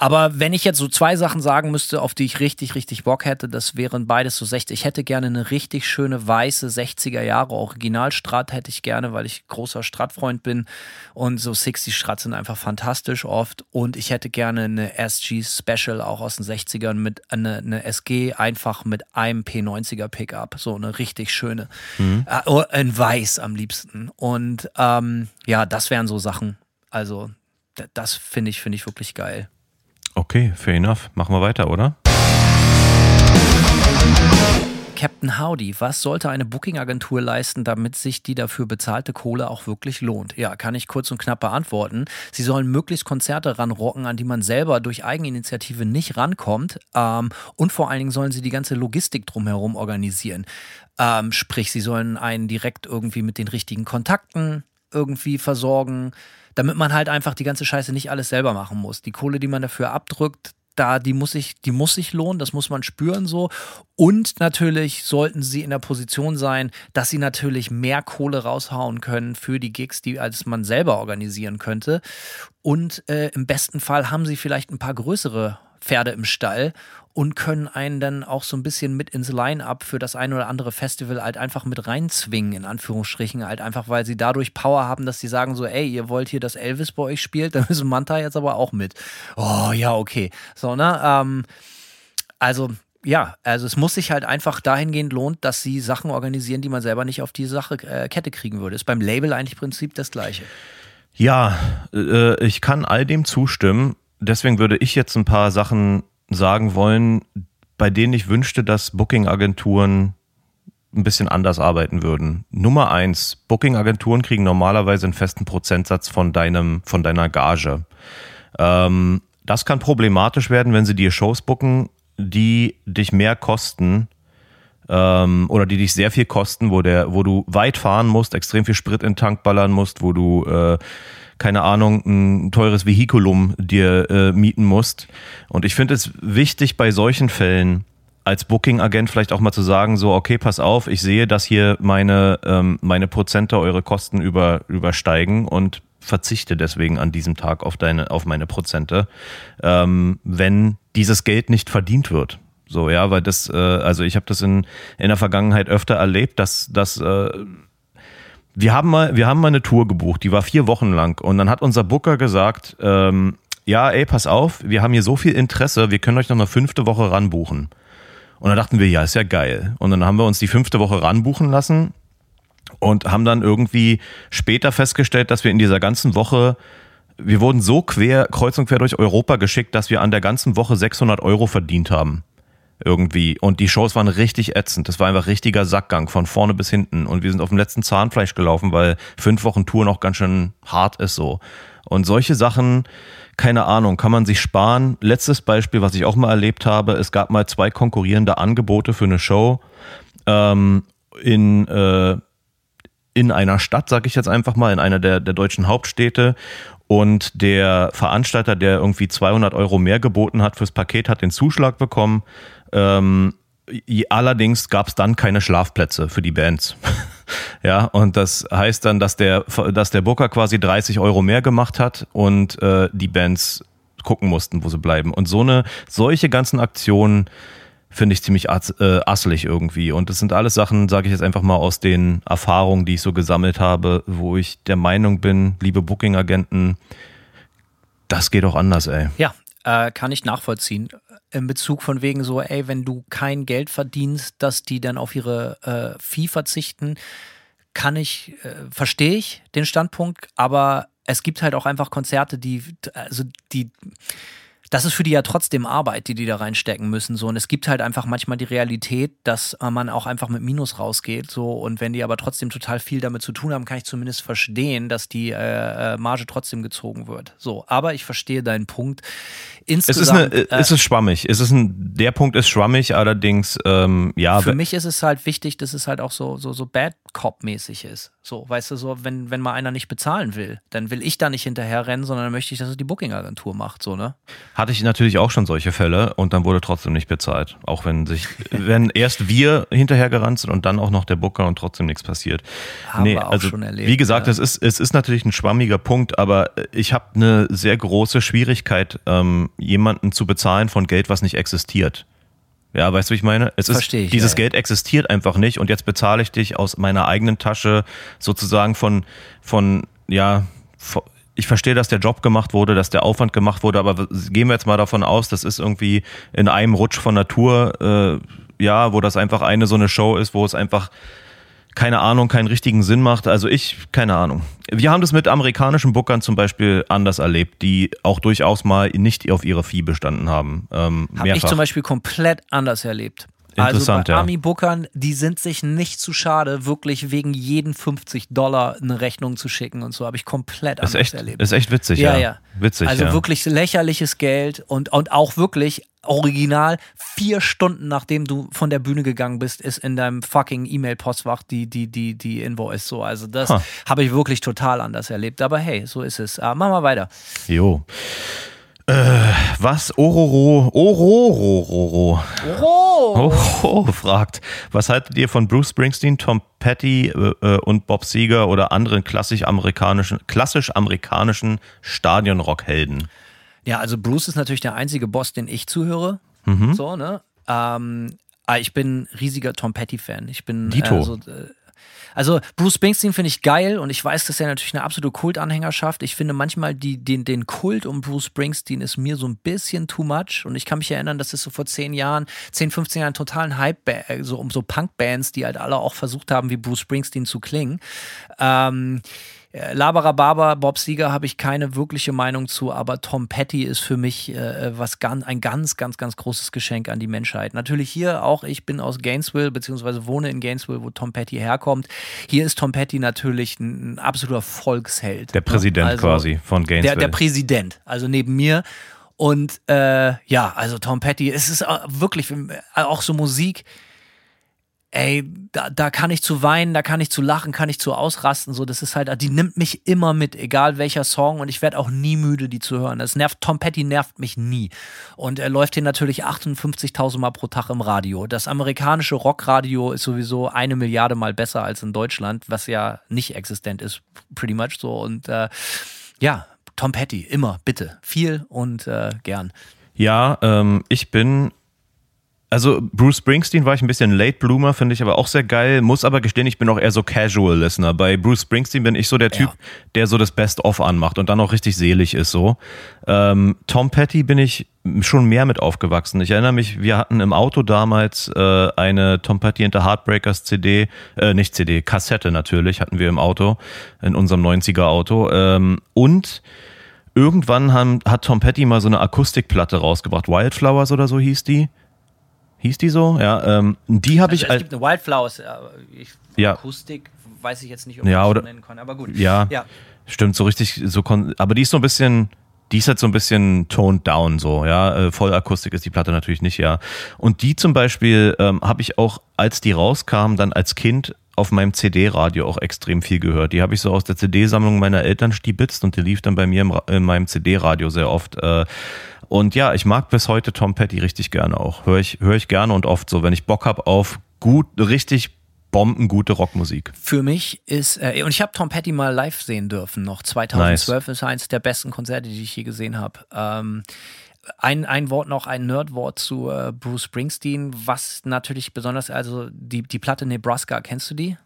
Aber wenn ich jetzt so zwei Sachen sagen müsste, auf die ich richtig, richtig Bock hätte, das wären beides so 60. Ich hätte gerne eine richtig schöne weiße 60er Jahre Originalstrat hätte ich gerne, weil ich großer Stratfreund bin. Und so 60 Strat sind einfach fantastisch oft. Und ich hätte gerne eine SG Special auch aus den 60ern mit eine, eine SG einfach mit einem P90er Pickup. So eine richtig schöne. Mhm. Äh, in weiß am liebsten. Und ähm, ja, das wären so Sachen. Also, das finde ich, finde ich wirklich geil. Okay, fair enough. Machen wir weiter, oder? Captain Howdy, was sollte eine Booking-Agentur leisten, damit sich die dafür bezahlte Kohle auch wirklich lohnt? Ja, kann ich kurz und knapp beantworten. Sie sollen möglichst Konzerte ranrocken, an die man selber durch Eigeninitiative nicht rankommt. Ähm, und vor allen Dingen sollen sie die ganze Logistik drumherum organisieren. Ähm, sprich, sie sollen einen direkt irgendwie mit den richtigen Kontakten irgendwie versorgen damit man halt einfach die ganze Scheiße nicht alles selber machen muss. Die Kohle, die man dafür abdrückt, da, die muss sich, die muss sich lohnen, das muss man spüren so. Und natürlich sollten sie in der Position sein, dass sie natürlich mehr Kohle raushauen können für die Gigs, die als man selber organisieren könnte. Und äh, im besten Fall haben sie vielleicht ein paar größere Pferde im Stall und können einen dann auch so ein bisschen mit ins Line-up für das ein oder andere Festival halt einfach mit reinzwingen, in Anführungsstrichen, halt einfach, weil sie dadurch Power haben, dass sie sagen so, ey, ihr wollt hier, dass Elvis bei euch spielt, dann müssen Manta jetzt aber auch mit. Oh, ja, okay. So, ne? Ähm, also, ja, also es muss sich halt einfach dahingehend lohnt, dass sie Sachen organisieren, die man selber nicht auf die Sache äh, Kette kriegen würde. Ist beim Label eigentlich im Prinzip das Gleiche. Ja, äh, ich kann all dem zustimmen. Deswegen würde ich jetzt ein paar Sachen sagen wollen, bei denen ich wünschte, dass Booking-Agenturen ein bisschen anders arbeiten würden. Nummer eins, Booking-Agenturen kriegen normalerweise einen festen Prozentsatz von deinem, von deiner Gage. Ähm, das kann problematisch werden, wenn sie dir Shows booken, die dich mehr kosten ähm, oder die dich sehr viel kosten, wo der, wo du weit fahren musst, extrem viel Sprit in den Tank ballern musst, wo du äh, keine Ahnung, ein teures Vehikulum dir äh, mieten musst. Und ich finde es wichtig bei solchen Fällen, als Booking-Agent vielleicht auch mal zu sagen, so, okay, pass auf, ich sehe, dass hier meine, ähm, meine Prozente eure Kosten über, übersteigen und verzichte deswegen an diesem Tag auf deine, auf meine Prozente, ähm, wenn dieses Geld nicht verdient wird. So, ja, weil das, äh, also ich habe das in, in der Vergangenheit öfter erlebt, dass, dass äh, wir haben mal, wir haben mal eine Tour gebucht, die war vier Wochen lang und dann hat unser Booker gesagt, ähm, ja, ey, pass auf, wir haben hier so viel Interesse, wir können euch noch eine fünfte Woche ranbuchen. Und dann dachten wir, ja, ist ja geil. Und dann haben wir uns die fünfte Woche ranbuchen lassen und haben dann irgendwie später festgestellt, dass wir in dieser ganzen Woche, wir wurden so quer, kreuz und quer durch Europa geschickt, dass wir an der ganzen Woche 600 Euro verdient haben irgendwie. Und die Shows waren richtig ätzend. Das war einfach richtiger Sackgang von vorne bis hinten. Und wir sind auf dem letzten Zahnfleisch gelaufen, weil fünf Wochen Tour noch ganz schön hart ist so. Und solche Sachen, keine Ahnung, kann man sich sparen. Letztes Beispiel, was ich auch mal erlebt habe, es gab mal zwei konkurrierende Angebote für eine Show ähm, in, äh, in einer Stadt, sag ich jetzt einfach mal, in einer der, der deutschen Hauptstädte. Und der Veranstalter, der irgendwie 200 Euro mehr geboten hat fürs Paket, hat den Zuschlag bekommen. Ähm, allerdings gab es dann keine Schlafplätze für die Bands. ja, und das heißt dann, dass der, dass der Booker quasi 30 Euro mehr gemacht hat und äh, die Bands gucken mussten, wo sie bleiben. Und so eine, solche ganzen Aktionen finde ich ziemlich äh, asselig irgendwie. Und das sind alles Sachen, sage ich jetzt einfach mal aus den Erfahrungen, die ich so gesammelt habe, wo ich der Meinung bin, liebe Booking-Agenten, das geht auch anders, ey. Ja, äh, kann ich nachvollziehen in Bezug von wegen so, ey, wenn du kein Geld verdienst, dass die dann auf ihre äh, Fee verzichten, kann ich, äh, verstehe ich den Standpunkt, aber es gibt halt auch einfach Konzerte, die, also die, das ist für die ja trotzdem Arbeit, die die da reinstecken müssen. So. Und es gibt halt einfach manchmal die Realität, dass man auch einfach mit Minus rausgeht. So. Und wenn die aber trotzdem total viel damit zu tun haben, kann ich zumindest verstehen, dass die äh, äh Marge trotzdem gezogen wird. So. Aber ich verstehe deinen Punkt. Insgesamt, es ist, eine, äh, es ist schwammig. Es ist ein, der Punkt ist schwammig, allerdings, ähm, ja. Für mich ist es halt wichtig, dass es halt auch so, so, so Bad Cop-mäßig ist. So, weißt du, so, wenn, wenn mal einer nicht bezahlen will, dann will ich da nicht hinterher rennen, sondern dann möchte ich, dass es die Booking-Agentur macht, so, ne? Hatte ich natürlich auch schon solche Fälle und dann wurde trotzdem nicht bezahlt. Auch wenn sich, wenn erst wir hinterher gerannt sind und dann auch noch der Booker und trotzdem nichts passiert. Haben nee, wir auch also, schon erlebt. Wie gesagt, ja. es, ist, es ist natürlich ein schwammiger Punkt, aber ich habe eine sehr große Schwierigkeit, ähm, jemanden zu bezahlen von Geld, was nicht existiert. Ja, weißt du, wie ich meine? Es ist, ich, dieses ja. Geld existiert einfach nicht und jetzt bezahle ich dich aus meiner eigenen Tasche sozusagen von, von, ja, ich verstehe, dass der Job gemacht wurde, dass der Aufwand gemacht wurde, aber gehen wir jetzt mal davon aus, das ist irgendwie in einem Rutsch von Natur, äh, ja, wo das einfach eine so eine Show ist, wo es einfach keine Ahnung, keinen richtigen Sinn macht. Also ich, keine Ahnung. Wir haben das mit amerikanischen Bookern zum Beispiel anders erlebt, die auch durchaus mal nicht auf ihre Vieh bestanden haben. Ähm, Habe ich zum Beispiel komplett anders erlebt. Also bei ja. Ami-Bookern, die sind sich nicht zu schade, wirklich wegen jeden 50 Dollar eine Rechnung zu schicken und so. Habe ich komplett anders ist echt, erlebt. Ist echt witzig, ja. ja. ja. Witzig, also ja. wirklich lächerliches Geld und, und auch wirklich original vier Stunden nachdem du von der Bühne gegangen bist, ist in deinem fucking E-Mail-Postfach die, die, die, die Invoice so. Also das huh. habe ich wirklich total anders erlebt. Aber hey, so ist es. Uh, machen wir weiter. Jo. Äh, was? Ororo, Ororororo. Oro fragt, was haltet ihr von Bruce Springsteen, Tom Petty äh, äh und Bob Seger oder anderen klassisch amerikanischen, klassisch amerikanischen Stadionrockhelden? Ja, also Bruce ist natürlich der einzige Boss, den ich zuhöre. Mhm. So, ne? Ähm, ah, ich bin riesiger Tom Petty-Fan. Ich bin Dito. Äh, so, äh, also Bruce Springsteen finde ich geil und ich weiß, dass er natürlich eine absolute Kultanhängerschaft. Ich finde manchmal die, den, den Kult um Bruce Springsteen ist mir so ein bisschen too much und ich kann mich erinnern, dass es so vor zehn Jahren, 10, 15 Jahren totalen Hype, äh, so um so Punkbands, die halt alle auch versucht haben, wie Bruce Springsteen zu klingen. Ähm, äh, Labara Barber, Bob Seger habe ich keine wirkliche Meinung zu, aber Tom Petty ist für mich äh, was ganz, ein ganz, ganz, ganz großes Geschenk an die Menschheit. Natürlich hier auch, ich bin aus Gainesville, beziehungsweise wohne in Gainesville, wo Tom Petty herkommt. Hier ist Tom Petty natürlich ein, ein absoluser Volksheld. Der Präsident also, quasi von Gainesville. Der, der Präsident, also neben mir. Und äh, ja, also Tom Petty, es ist wirklich auch so Musik ey, da, da kann ich zu weinen, da kann ich zu lachen, kann ich zu ausrasten. So, das ist halt, die nimmt mich immer mit, egal welcher Song, und ich werde auch nie müde, die zu hören. Das nervt, Tom Petty nervt mich nie. Und er läuft hier natürlich 58.000 Mal pro Tag im Radio. Das amerikanische Rockradio ist sowieso eine Milliarde Mal besser als in Deutschland, was ja nicht existent ist, pretty much so. Und äh, ja, Tom Petty, immer, bitte, viel und äh, gern. Ja, ähm, ich bin also Bruce Springsteen war ich ein bisschen Late Bloomer, finde ich aber auch sehr geil. Muss aber gestehen, ich bin auch eher so Casual Listener. Bei Bruce Springsteen bin ich so der Typ, ja. der so das Best-of anmacht und dann auch richtig selig ist so. Ähm, Tom Petty bin ich schon mehr mit aufgewachsen. Ich erinnere mich, wir hatten im Auto damals äh, eine Tom Petty and the Heartbreakers CD, äh, nicht CD, Kassette natürlich, hatten wir im Auto, in unserem 90er Auto. Ähm, und irgendwann haben, hat Tom Petty mal so eine Akustikplatte rausgebracht. Wildflowers oder so hieß die. Hieß die so? Ja, ähm, die habe also ich. Es gibt eine Wildflowers, ich, ja. Akustik, weiß ich jetzt nicht, ob ja, ich oder, nennen kann, aber gut. Ja, ja, stimmt, so richtig, so aber die ist so ein bisschen, die ist halt so ein bisschen toned down, so, ja. Äh, Vollakustik ist die Platte natürlich nicht, ja. Und die zum Beispiel ähm, habe ich auch, als die rauskam, dann als Kind auf meinem CD-Radio auch extrem viel gehört. Die habe ich so aus der CD-Sammlung meiner Eltern stibitzt und die lief dann bei mir im, in meinem CD-Radio sehr oft. Äh, und ja, ich mag bis heute Tom Petty richtig gerne auch. Höre ich, hör ich gerne und oft so, wenn ich Bock habe auf gut, richtig bombengute Rockmusik. Für mich ist, äh, und ich habe Tom Petty mal live sehen dürfen, noch 2012 nice. ist eins der besten Konzerte, die ich je gesehen habe. Ähm, ein, ein Wort noch, ein Nerdwort zu äh, Bruce Springsteen, was natürlich besonders, also die, die Platte Nebraska, kennst du die?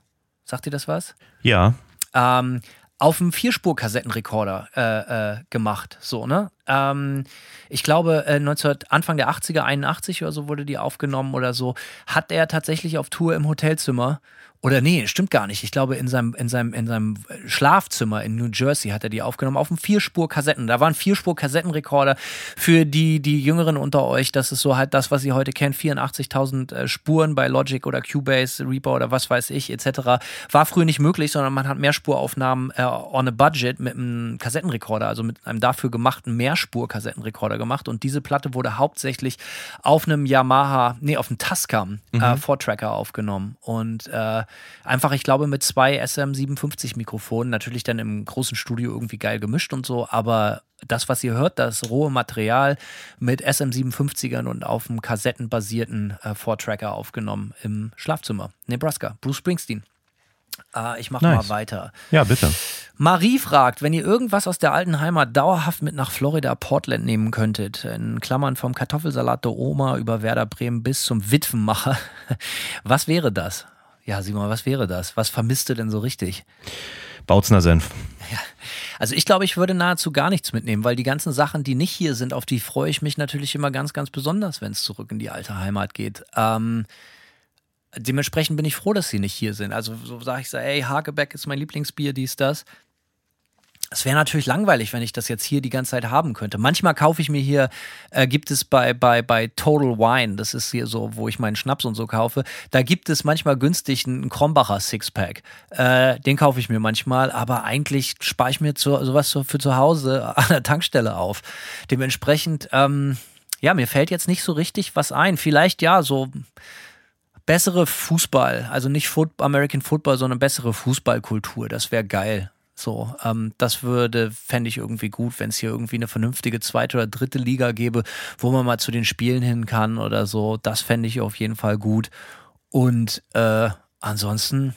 Sagt dir das was? Ja. Ähm, auf einem Vierspur-Kassettenrekorder äh, äh, gemacht. So, ne? Ähm, ich glaube, äh, 19, Anfang der 80er, 81 oder so wurde die aufgenommen oder so, hat er tatsächlich auf Tour im Hotelzimmer oder nee, stimmt gar nicht. Ich glaube, in seinem, in seinem, in seinem Schlafzimmer in New Jersey hat er die aufgenommen auf einem Vierspur-Kassetten. Da waren Vierspur-Kassettenrekorder für die, die Jüngeren unter euch. Das ist so halt das, was ihr heute kennt. 84.000 äh, Spuren bei Logic oder Cubase, Reaper oder was weiß ich, etc. War früher nicht möglich, sondern man hat Mehrspuraufnahmen äh, on a budget mit einem Kassettenrekorder, also mit einem dafür gemachten Mehrspur-Kassettenrekorder gemacht. Und diese Platte wurde hauptsächlich auf einem Yamaha, nee, auf einem Tascam äh, mhm. äh, aufgenommen. Und äh, einfach, ich glaube, mit zwei SM57 Mikrofonen, natürlich dann im großen Studio irgendwie geil gemischt und so, aber das, was ihr hört, das rohe Material mit SM57ern und auf einem kassettenbasierten äh, Four-Tracker aufgenommen im Schlafzimmer. Nebraska, Bruce Springsteen. Äh, ich mache nice. mal weiter. Ja, bitte. Marie fragt, wenn ihr irgendwas aus der alten Heimat dauerhaft mit nach Florida Portland nehmen könntet, in Klammern vom Kartoffelsalat der Oma über Werder Bremen bis zum Witwenmacher, was wäre das? Ja, Simon, was wäre das? Was vermisst du denn so richtig? Bautzner Senf. Ja. Also ich glaube, ich würde nahezu gar nichts mitnehmen, weil die ganzen Sachen, die nicht hier sind, auf die freue ich mich natürlich immer ganz, ganz besonders, wenn es zurück in die alte Heimat geht. Ähm, dementsprechend bin ich froh, dass sie nicht hier sind. Also so sage ich so, ey, Hagebeck ist mein Lieblingsbier, dies, das. Es wäre natürlich langweilig, wenn ich das jetzt hier die ganze Zeit haben könnte. Manchmal kaufe ich mir hier, äh, gibt es bei, bei, bei Total Wine, das ist hier so, wo ich meinen Schnaps und so kaufe, da gibt es manchmal günstig einen Krombacher Sixpack. Äh, den kaufe ich mir manchmal, aber eigentlich spare ich mir zu, sowas für zu Hause an der Tankstelle auf. Dementsprechend, ähm, ja, mir fällt jetzt nicht so richtig was ein. Vielleicht ja, so bessere Fußball, also nicht American Football, sondern bessere Fußballkultur. Das wäre geil. So, ähm, das würde, fände ich irgendwie gut, wenn es hier irgendwie eine vernünftige zweite oder dritte Liga gäbe, wo man mal zu den Spielen hin kann oder so. Das fände ich auf jeden Fall gut. Und äh, ansonsten,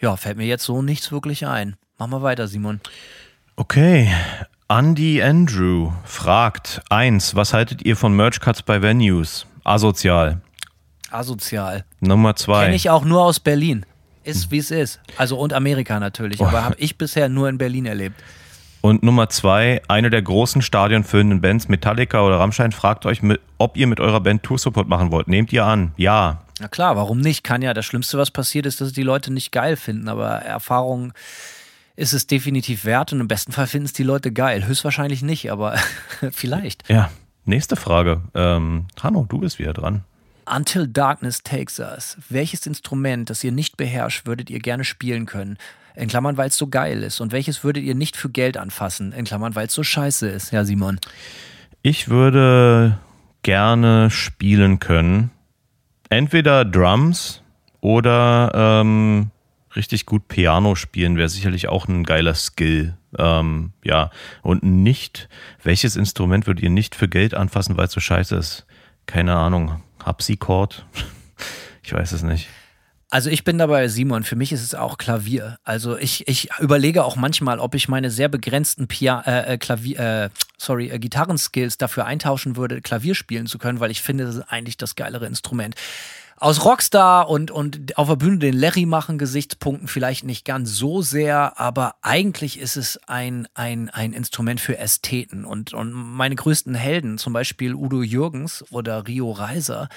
ja, fällt mir jetzt so nichts wirklich ein. Mach mal weiter, Simon. Okay. Andy Andrew fragt: Eins, was haltet ihr von Merch-Cuts bei Venues? Asozial. Asozial. Nummer zwei. Kenne ich auch nur aus Berlin ist, wie es ist. Also und Amerika natürlich, aber habe ich bisher nur in Berlin erlebt. Und Nummer zwei, eine der großen stadionfüllenden Bands, Metallica oder Rammstein, fragt euch, ob ihr mit eurer Band Tour-Support machen wollt. Nehmt ihr an? Ja. Na klar, warum nicht? Kann ja. Das Schlimmste, was passiert, ist, dass die Leute nicht geil finden, aber Erfahrung ist es definitiv wert und im besten Fall finden es die Leute geil. Höchstwahrscheinlich nicht, aber vielleicht. Ja, nächste Frage. Ähm, Hanno, du bist wieder dran. Until Darkness Takes Us. Welches Instrument, das ihr nicht beherrscht, würdet ihr gerne spielen können? In Klammern, weil es so geil ist. Und welches würdet ihr nicht für Geld anfassen? In Klammern, weil es so scheiße ist. Ja, Simon. Ich würde gerne spielen können. Entweder Drums oder ähm, richtig gut Piano spielen wäre sicherlich auch ein geiler Skill. Ähm, ja, und nicht, welches Instrument würdet ihr nicht für Geld anfassen, weil es so scheiße ist? Keine Ahnung. Harpsichord? ich weiß es nicht. Also ich bin dabei, Simon, für mich ist es auch Klavier. Also ich, ich überlege auch manchmal, ob ich meine sehr begrenzten Pia äh, äh Klavier, äh, sorry, äh, Gitarrenskills dafür eintauschen würde, Klavier spielen zu können, weil ich finde, das ist eigentlich das geilere Instrument aus Rockstar und, und auf der Bühne den Larry machen Gesichtspunkten vielleicht nicht ganz so sehr, aber eigentlich ist es ein, ein, ein Instrument für Ästheten. Und, und meine größten Helden, zum Beispiel Udo Jürgens oder Rio Reiser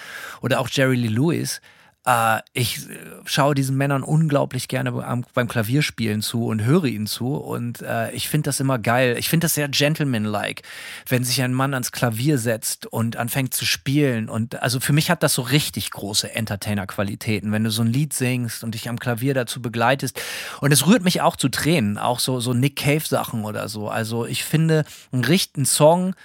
oder auch Jerry Lee Lewis, ich äh, schaue diesen Männern unglaublich gerne beim, Klavierspielen zu und höre ihnen zu. Und äh, ich finde das immer geil. Ich finde das sehr gentlemanlike, wenn sich ein Mann ans Klavier setzt und anfängt zu spielen. Und also für mich hat das so richtig große Entertainer-Qualitäten, wenn du so ein Lied singst und dich am Klavier dazu begleitest. Und es rührt mich auch zu Tränen, auch so, so Nick Cave-Sachen oder so. Also ich finde, ein richtigen Song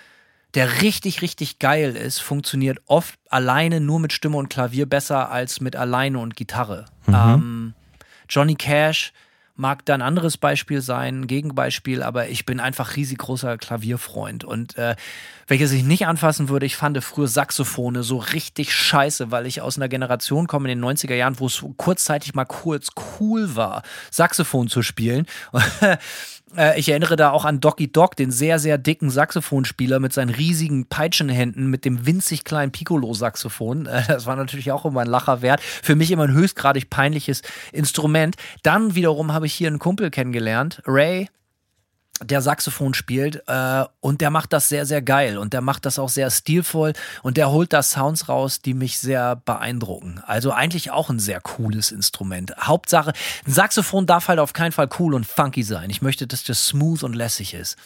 der richtig, richtig geil ist, funktioniert oft alleine nur mit Stimme und Klavier besser als mit alleine und Gitarre. Mhm. Ähm, Johnny Cash mag da ein anderes Beispiel sein, ein Gegenbeispiel, aber ich bin einfach riesig großer Klavierfreund. Und äh, welches ich nicht anfassen würde, ich fand früher Saxophone so richtig scheiße, weil ich aus einer Generation komme in den 90er Jahren, wo es kurzzeitig mal kurz cool war, Saxophon zu spielen. Äh, ich erinnere da auch an Docky Dock, den sehr, sehr dicken Saxophonspieler mit seinen riesigen Peitschenhänden, mit dem winzig kleinen Piccolo-Saxophon. Äh, das war natürlich auch immer ein Lacher wert. Für mich immer ein höchstgradig peinliches Instrument. Dann wiederum habe ich hier einen Kumpel kennengelernt, Ray, der Saxophon spielt äh, und der macht das sehr, sehr geil und der macht das auch sehr stilvoll und der holt da Sounds raus, die mich sehr beeindrucken. Also eigentlich auch ein sehr cooles Instrument. Hauptsache, ein Saxophon darf halt auf keinen Fall cool und funky sein. Ich möchte, dass das smooth und lässig ist.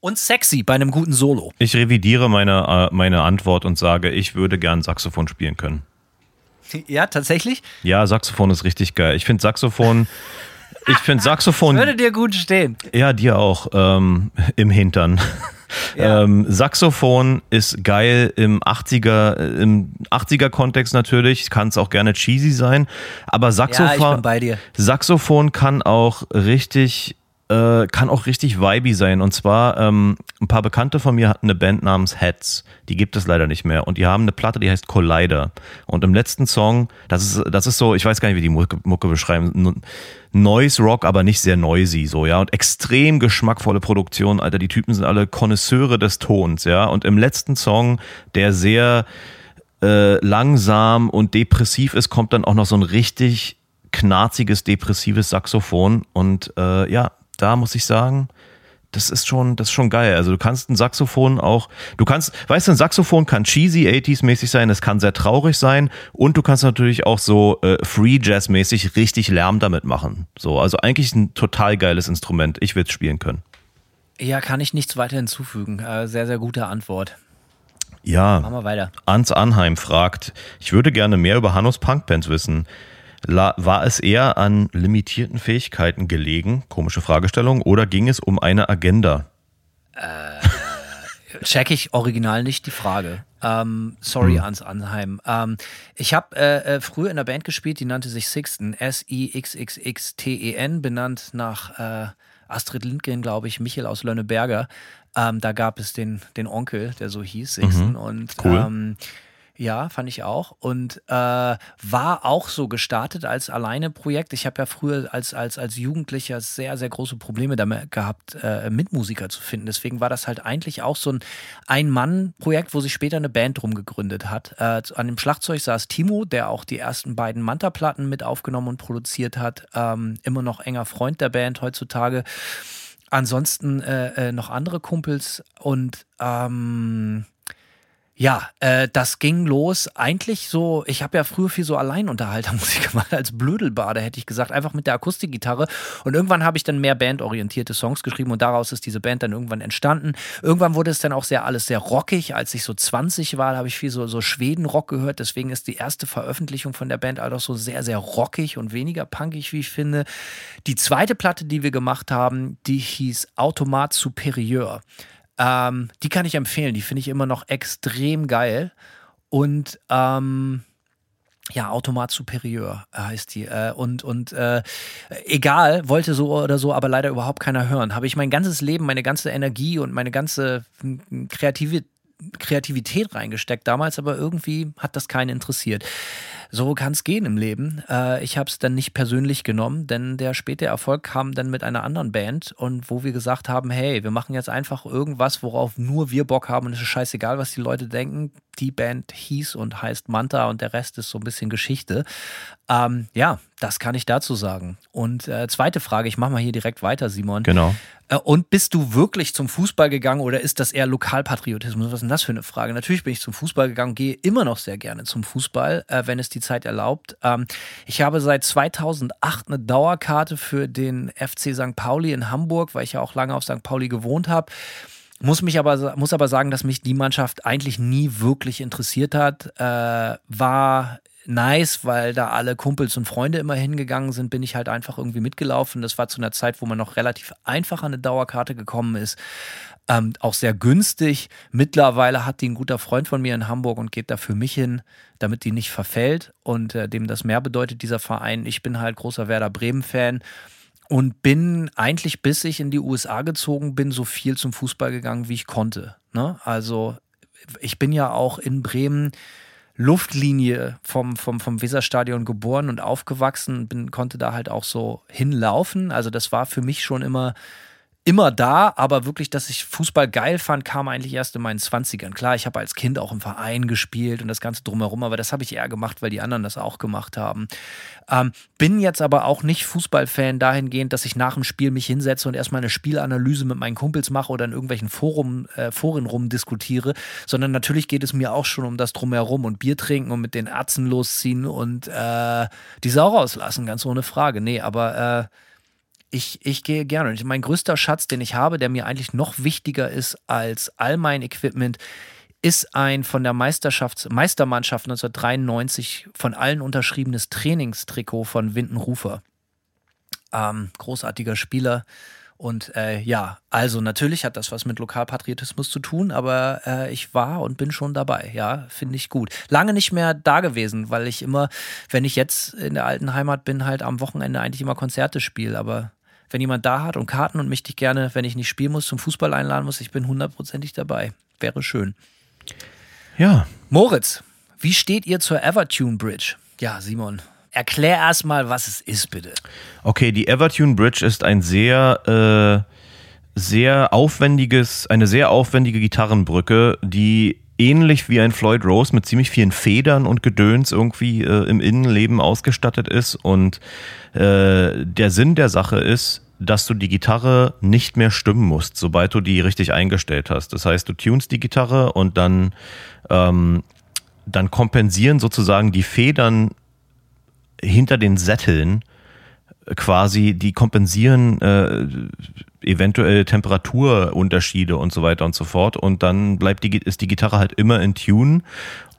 Und sexy bei einem guten Solo. Ich revidiere meine, äh, meine Antwort und sage, ich würde gern Saxophon spielen können. Ja, tatsächlich? Ja, Saxophon ist richtig geil. Ich finde Saxophon ich finde Saxophon. Das würde dir gut stehen. Ja, dir auch. Ähm, Im Hintern. Ja. Ähm, Saxophon ist geil im 80er, im 80er Kontext natürlich, kann es auch gerne cheesy sein, aber Saxophon, ja, Saxophon kann auch richtig äh, kann auch richtig vibey sein. Und zwar, ähm, ein paar Bekannte von mir hatten eine Band namens Heads. Die gibt es leider nicht mehr. Und die haben eine Platte, die heißt Collider. Und im letzten Song, das ist, das ist so, ich weiß gar nicht, wie die Mucke, Mucke beschreiben. Noise Rock, aber nicht sehr noisy, so, ja. Und extrem geschmackvolle Produktion, Alter. Die Typen sind alle Konnoisseure des Tons, ja. Und im letzten Song, der sehr, äh, langsam und depressiv ist, kommt dann auch noch so ein richtig knarziges, depressives Saxophon. Und äh, ja, da muss ich sagen, das ist schon, das ist schon geil. Also du kannst ein Saxophon auch, du kannst, weißt du, ein Saxophon kann cheesy 80s mäßig sein, es kann sehr traurig sein und du kannst natürlich auch so äh, Free Jazz mäßig richtig Lärm damit machen. So, also eigentlich ein total geiles Instrument. Ich würde es spielen können. Ja, kann ich nichts weiter hinzufügen. Äh, sehr, sehr gute Antwort. Ja. Machen wir weiter. Ans Anheim fragt, ich würde gerne mehr über Hannos Punkbands wissen. War es eher an limitierten Fähigkeiten gelegen, komische Fragestellung, oder ging es um eine Agenda? Äh, check ich original nicht die Frage. Ähm, sorry, hm. Ans Anheim. Ähm, ich habe äh, äh, früher in einer Band gespielt, die nannte sich Sixten, S-I-X-X-X-T-E-N, benannt nach äh, Astrid Lindgren, glaube ich, Michel aus Lönneberger. Ähm, da gab es den, den Onkel, der so hieß, Sixten. Mhm. Und cool. Ja, fand ich auch. Und äh, war auch so gestartet als Alleine-Projekt. Ich habe ja früher als, als, als Jugendlicher sehr, sehr große Probleme damit gehabt, äh, Mitmusiker zu finden. Deswegen war das halt eigentlich auch so ein Ein-Mann-Projekt, wo sich später eine Band drum gegründet hat. Äh, an dem Schlagzeug saß Timo, der auch die ersten beiden Manta-Platten mit aufgenommen und produziert hat. Ähm, immer noch enger Freund der Band heutzutage. Ansonsten äh, äh noch andere Kumpels und ähm, ja, äh, das ging los eigentlich so, ich habe ja früher viel so Alleinunterhaltermusik gemacht als Blödelbade, hätte ich gesagt, einfach mit der Akustikgitarre. Und irgendwann habe ich dann mehr bandorientierte Songs geschrieben und daraus ist diese Band dann irgendwann entstanden. Irgendwann wurde es dann auch sehr alles sehr rockig. Als ich so 20 war, habe ich viel so, so Schweden-Rock gehört. Deswegen ist die erste Veröffentlichung von der Band auch so sehr, sehr rockig und weniger punkig, wie ich finde. Die zweite Platte, die wir gemacht haben, die hieß Automat Superieur. Ähm, die kann ich empfehlen. Die finde ich immer noch extrem geil. Und ähm, ja, Automat Superieur heißt die. Äh, und und äh, egal, wollte so oder so, aber leider überhaupt keiner hören. Habe ich mein ganzes Leben, meine ganze Energie und meine ganze hm, kreative Kreativität reingesteckt damals, aber irgendwie hat das keinen interessiert. So kann es gehen im Leben. Äh, ich habe es dann nicht persönlich genommen, denn der späte Erfolg kam dann mit einer anderen Band und wo wir gesagt haben, hey, wir machen jetzt einfach irgendwas, worauf nur wir Bock haben und es ist scheißegal, was die Leute denken. Die Band hieß und heißt Manta und der Rest ist so ein bisschen Geschichte. Ähm, ja, das kann ich dazu sagen. Und äh, zweite Frage, ich mache mal hier direkt weiter, Simon. Genau. Äh, und bist du wirklich zum Fußball gegangen oder ist das eher Lokalpatriotismus? Was ist denn das für eine Frage? Natürlich bin ich zum Fußball gegangen, gehe immer noch sehr gerne zum Fußball, äh, wenn es die Zeit erlaubt. Ähm, ich habe seit 2008 eine Dauerkarte für den FC St. Pauli in Hamburg, weil ich ja auch lange auf St. Pauli gewohnt habe. Muss mich aber, muss aber sagen, dass mich die Mannschaft eigentlich nie wirklich interessiert hat. Äh, war nice, weil da alle Kumpels und Freunde immer hingegangen sind, bin ich halt einfach irgendwie mitgelaufen. Das war zu einer Zeit, wo man noch relativ einfach an eine Dauerkarte gekommen ist. Ähm, auch sehr günstig. Mittlerweile hat die ein guter Freund von mir in Hamburg und geht da für mich hin, damit die nicht verfällt und äh, dem das mehr bedeutet, dieser Verein. Ich bin halt großer Werder Bremen-Fan und bin eigentlich, bis ich in die USA gezogen bin, so viel zum Fußball gegangen, wie ich konnte. Ne? Also ich bin ja auch in Bremen Luftlinie vom, vom, vom Weserstadion geboren und aufgewachsen, bin, konnte da halt auch so hinlaufen. Also das war für mich schon immer immer da, aber wirklich, dass ich Fußball geil fand, kam eigentlich erst in meinen 20ern. Klar, ich habe als Kind auch im Verein gespielt und das Ganze drumherum, aber das habe ich eher gemacht, weil die anderen das auch gemacht haben. Ähm, bin jetzt aber auch nicht Fußballfan dahingehend, dass ich nach dem Spiel mich hinsetze und erstmal eine Spielanalyse mit meinen Kumpels mache oder in irgendwelchen Forum, äh, Foren rumdiskutiere, sondern natürlich geht es mir auch schon um das Drumherum und Bier trinken und mit den Ärzten losziehen und äh, die Sau rauslassen, ganz ohne Frage. Nee, aber äh, ich, ich gehe gerne. Und mein größter Schatz, den ich habe, der mir eigentlich noch wichtiger ist als all mein Equipment, ist ein von der Meisterschaft, Meistermannschaft 1993 von allen unterschriebenes Trainingstrikot von Windenrufer. Ähm, großartiger Spieler. Und äh, ja, also natürlich hat das was mit Lokalpatriotismus zu tun, aber äh, ich war und bin schon dabei. Ja, finde ich gut. Lange nicht mehr da gewesen, weil ich immer, wenn ich jetzt in der alten Heimat bin, halt am Wochenende eigentlich immer Konzerte spiele. Aber wenn jemand da hat und Karten und mich dich gerne, wenn ich nicht spielen muss, zum Fußball einladen muss, ich bin hundertprozentig dabei. Wäre schön. Ja. Moritz, wie steht ihr zur Evertune Bridge? Ja, Simon, erklär erstmal, was es ist, bitte. Okay, die Evertune Bridge ist ein sehr, äh, sehr aufwendiges, eine sehr aufwendige Gitarrenbrücke, die ähnlich wie ein Floyd Rose mit ziemlich vielen Federn und Gedöns irgendwie äh, im Innenleben ausgestattet ist. Und äh, der Sinn der Sache ist, dass du die Gitarre nicht mehr stimmen musst, sobald du die richtig eingestellt hast. Das heißt, du tunst die Gitarre und dann, ähm, dann kompensieren sozusagen die Federn hinter den Sätteln quasi, die kompensieren äh, eventuell Temperaturunterschiede und so weiter und so fort. Und dann bleibt die, ist die Gitarre halt immer in Tune.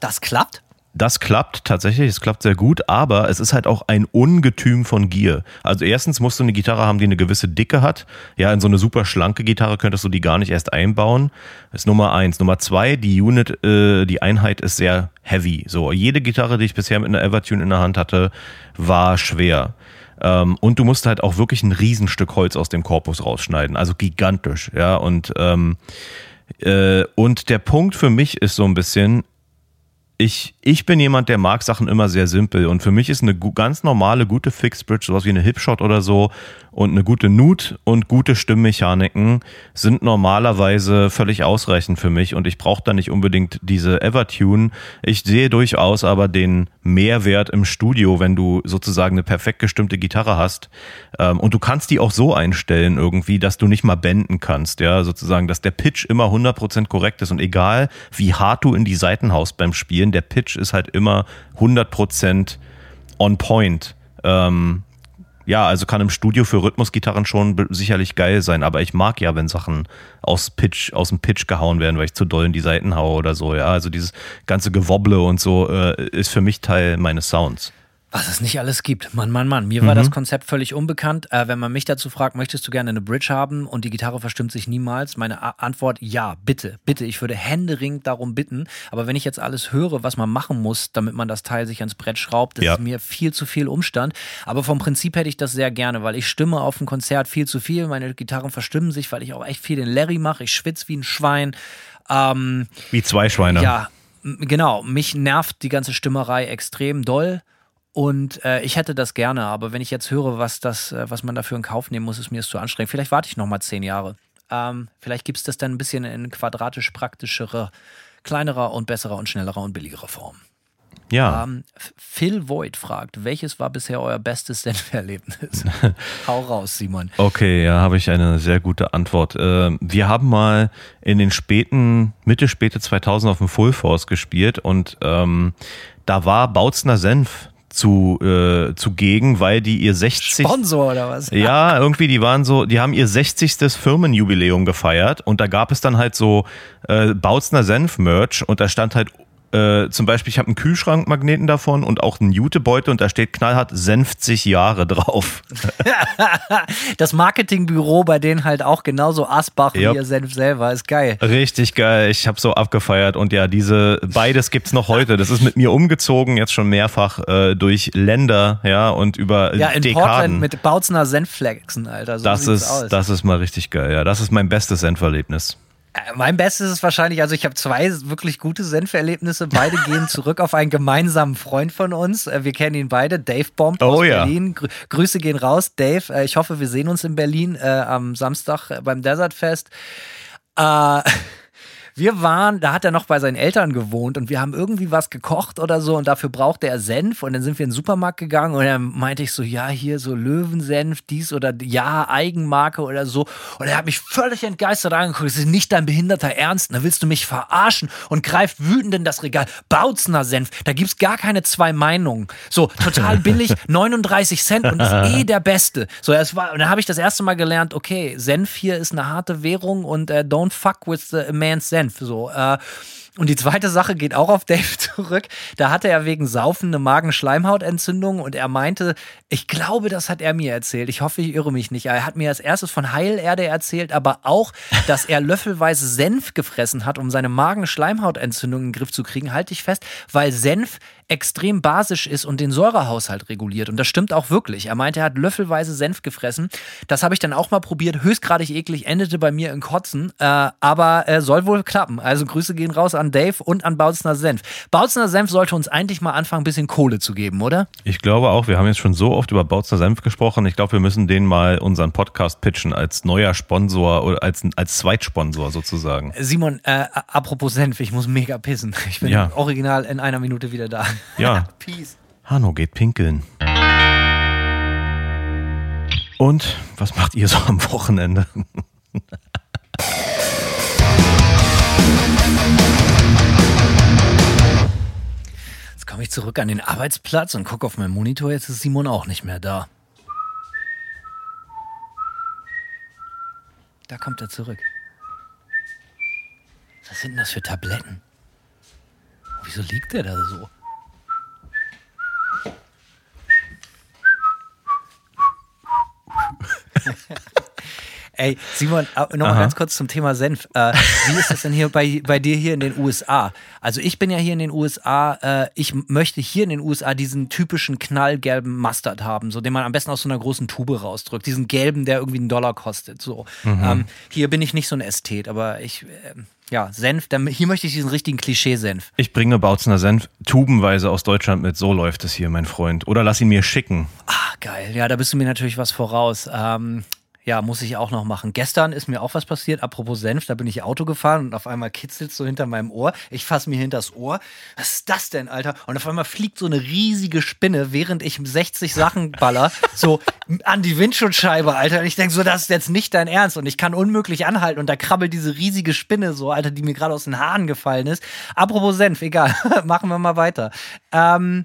Das klappt? Das klappt tatsächlich, es klappt sehr gut, aber es ist halt auch ein Ungetüm von Gier. Also erstens musst du eine Gitarre haben, die eine gewisse Dicke hat. Ja, in so eine super schlanke Gitarre könntest du die gar nicht erst einbauen. Das ist Nummer eins. Nummer zwei, die Unit, äh, die Einheit ist sehr heavy. So, jede Gitarre, die ich bisher mit einer Evertune in der Hand hatte, war schwer. Ähm, und du musst halt auch wirklich ein Riesenstück Holz aus dem Korpus rausschneiden, also gigantisch, ja. Und, ähm, äh, und der Punkt für mich ist so ein bisschen, ich, ich bin jemand, der mag Sachen immer sehr simpel und für mich ist eine ganz normale, gute Fixed Bridge, sowas wie eine Hipshot oder so und eine gute Nut und gute Stimmmechaniken sind normalerweise völlig ausreichend für mich und ich brauche da nicht unbedingt diese Evertune. Ich sehe durchaus aber den Mehrwert im Studio, wenn du sozusagen eine perfekt gestimmte Gitarre hast ähm, und du kannst die auch so einstellen irgendwie, dass du nicht mal benden kannst, ja, sozusagen, dass der Pitch immer 100% korrekt ist und egal wie hart du in die Seiten haust beim Spielen, der Pitch ist halt immer 100% on point. Ähm, ja, also kann im Studio für Rhythmusgitarren schon sicherlich geil sein, aber ich mag ja, wenn Sachen aus Pitch, aus dem Pitch gehauen werden, weil ich zu doll in die Seiten haue oder so. Ja, also dieses ganze Gewobble und so äh, ist für mich Teil meines Sounds. Was es nicht alles gibt. Mann, Mann, Mann. Mir war das mhm. Konzept völlig unbekannt. Äh, wenn man mich dazu fragt, möchtest du gerne eine Bridge haben und die Gitarre verstimmt sich niemals? Meine A Antwort, ja, bitte, bitte. Ich würde händeringend darum bitten. Aber wenn ich jetzt alles höre, was man machen muss, damit man das Teil sich ans Brett schraubt, das ja. ist mir viel zu viel Umstand. Aber vom Prinzip hätte ich das sehr gerne, weil ich stimme auf dem Konzert viel zu viel. Meine Gitarren verstimmen sich, weil ich auch echt viel den Larry mache. Ich schwitze wie ein Schwein. Ähm, Wie zwei Schweine. ja, genau. Mich nervt die ganze Stimmerei extrem doll. Und äh, ich hätte das gerne, aber wenn ich jetzt höre, was, das, äh, was man dafür in Kauf nehmen muss, ist mir es zu anstrengend. Vielleicht warte ich noch mal zehn Jahre. Ähm, vielleicht gibt es das dann ein bisschen in quadratisch praktischere, kleinerer und besserer und schnellerer und billigerer Form. Ja. Ähm, Phil Voigt fragt, welches war bisher euer bestes Senferlebnis? Hau raus, Simon. Okay, ja, habe ich eine sehr gute Antwort. Ähm, wir haben mal in den späten, Mitte, späte 2000 auf dem Full Force gespielt und ähm, da war Bautzner Senf zu, äh, zugegen, weil die ihr 60. Sponsor oder was? Ja, irgendwie, die waren so, die haben ihr 60. Firmenjubiläum gefeiert und da gab es dann halt so äh, Bautzner Senf-Merch und da stand halt äh, zum Beispiel, ich habe einen Kühlschrankmagneten davon und auch einen Jutebeutel und da steht knallhart 50 Jahre drauf. Das Marketingbüro bei denen halt auch genauso Asbach wie Yep. ihr Senf selber. Ist geil. Richtig geil, ich habe so abgefeiert und ja, diese beides gibt's noch heute. Das ist mit mir umgezogen jetzt schon mehrfach äh, durch Länder, ja und über Ja, in Dekaden. Portland mit Bautzner Senfflexen, Alter. So das ist aus. das ist mal richtig geil. Ja, das ist mein bestes Senferlebnis. Äh, Mein Bestes ist wahrscheinlich, also ich habe zwei wirklich gute Senferlebnisse. Beide gehen zurück auf einen gemeinsamen Freund von uns. Äh, Wir kennen ihn beide, Dave Bomb Oh aus ja. Berlin. Grü Grüße gehen raus, Dave. Äh, Ich hoffe, wir sehen uns in Berlin äh, am Samstag beim Desert Fest. Äh, wir waren, da hat er noch bei seinen Eltern gewohnt und wir haben irgendwie was gekocht oder so und dafür brauchte er Senf und dann sind wir in den Supermarkt gegangen und dann meinte ich so, ja, hier so Löwensenf, dies oder ja, Eigenmarke oder so. Und er hat mich völlig entgeistert angeguckt, das ist nicht dein behinderter Ernst, da willst du mich verarschen? Und greift wütend in das Regal, Bautzner Senf, da gibt's gar keine zwei Meinungen, so total billig, 39 Cent und ist eh der Beste. So, es war, und dann habe ich das erste Mal gelernt, okay, Senf hier ist eine harte Währung und äh, don't fuck with the man's Senf. So, äh, und die zweite Sache geht auch auf Dave zurück. Da hatte er wegen Saufen eine Magenschleimhautentzündung und er meinte, ich glaube, das hat er mir erzählt. Ich hoffe, ich irre mich nicht. Er hat mir als erstes von Heilerde erzählt, aber auch, dass er löffelweise Senf gefressen hat, um seine Magenschleimhautentzündung in den Griff zu kriegen. Halte ich fest, weil Senf extrem basisch ist und den Säurehaushalt reguliert. Und das stimmt auch wirklich. Er meinte, er hat löffelweise Senf gefressen. Das habe ich dann auch mal probiert. Höchstgradig eklig, endete bei mir in Kotzen. Äh, aber äh, soll wohl klappen. Also Grüße gehen raus an Dave und an Bautzner Senf. Bautzner Senf sollte uns eigentlich mal anfangen, ein bisschen Kohle zu geben, oder? Ich glaube auch, wir haben jetzt schon so oft über Bautzner Senf gesprochen. Ich glaube, wir müssen den mal unseren Podcast pitchen als neuer Sponsor oder als, als Zweitsponsor sozusagen. Simon, äh, apropos Senf, ich muss mega pissen. Ich bin Ja. original in einer Minute wieder da. Ja. Peace. Hanno geht pinkeln. Und was macht ihr so am Wochenende? komme ich zurück an den Arbeitsplatz und gucke auf meinen Monitor. Jetzt ist Simon auch nicht mehr da. Da kommt er zurück. Was sind denn das für Tabletten? Wieso liegt der da so? Ey, Simon, nochmal Aha. ganz kurz zum Thema Senf. Äh, wie ist das denn hier bei, bei dir hier in den USA? Also ich bin ja hier in den USA, äh, ich möchte hier in den USA diesen typischen knallgelben Mustard haben, so den man am besten aus so einer großen Tube rausdrückt. Diesen gelben, der irgendwie einen Dollar kostet. So. Ähm, hier bin ich nicht so ein Ästhet, aber ich, ähm, ja, Senf, da, hier möchte ich diesen richtigen Klischee-Senf. Ich bringe Bautzner Senf tubenweise aus Deutschland mit. So läuft es hier, mein Freund. Oder lass ihn mir schicken. Ah, geil. Ja, da bist du mir natürlich was voraus. Ähm, ja, muss ich auch noch machen. Gestern ist mir auch was passiert. Apropos Senf, da bin ich Auto gefahren und auf einmal kitzelt so hinter meinem Ohr. Ich fasse mir hinters Ohr. Was ist das denn, Alter? Und auf einmal fliegt so eine riesige Spinne, während ich 60 Sachen baller, so an die Windschutzscheibe, Alter. Und ich denke so, das ist jetzt nicht dein Ernst. Und ich kann unmöglich anhalten. Und da krabbelt diese riesige Spinne so, Alter, die mir gerade aus den Haaren gefallen ist. Apropos Senf, egal. Machen wir mal weiter. Ähm,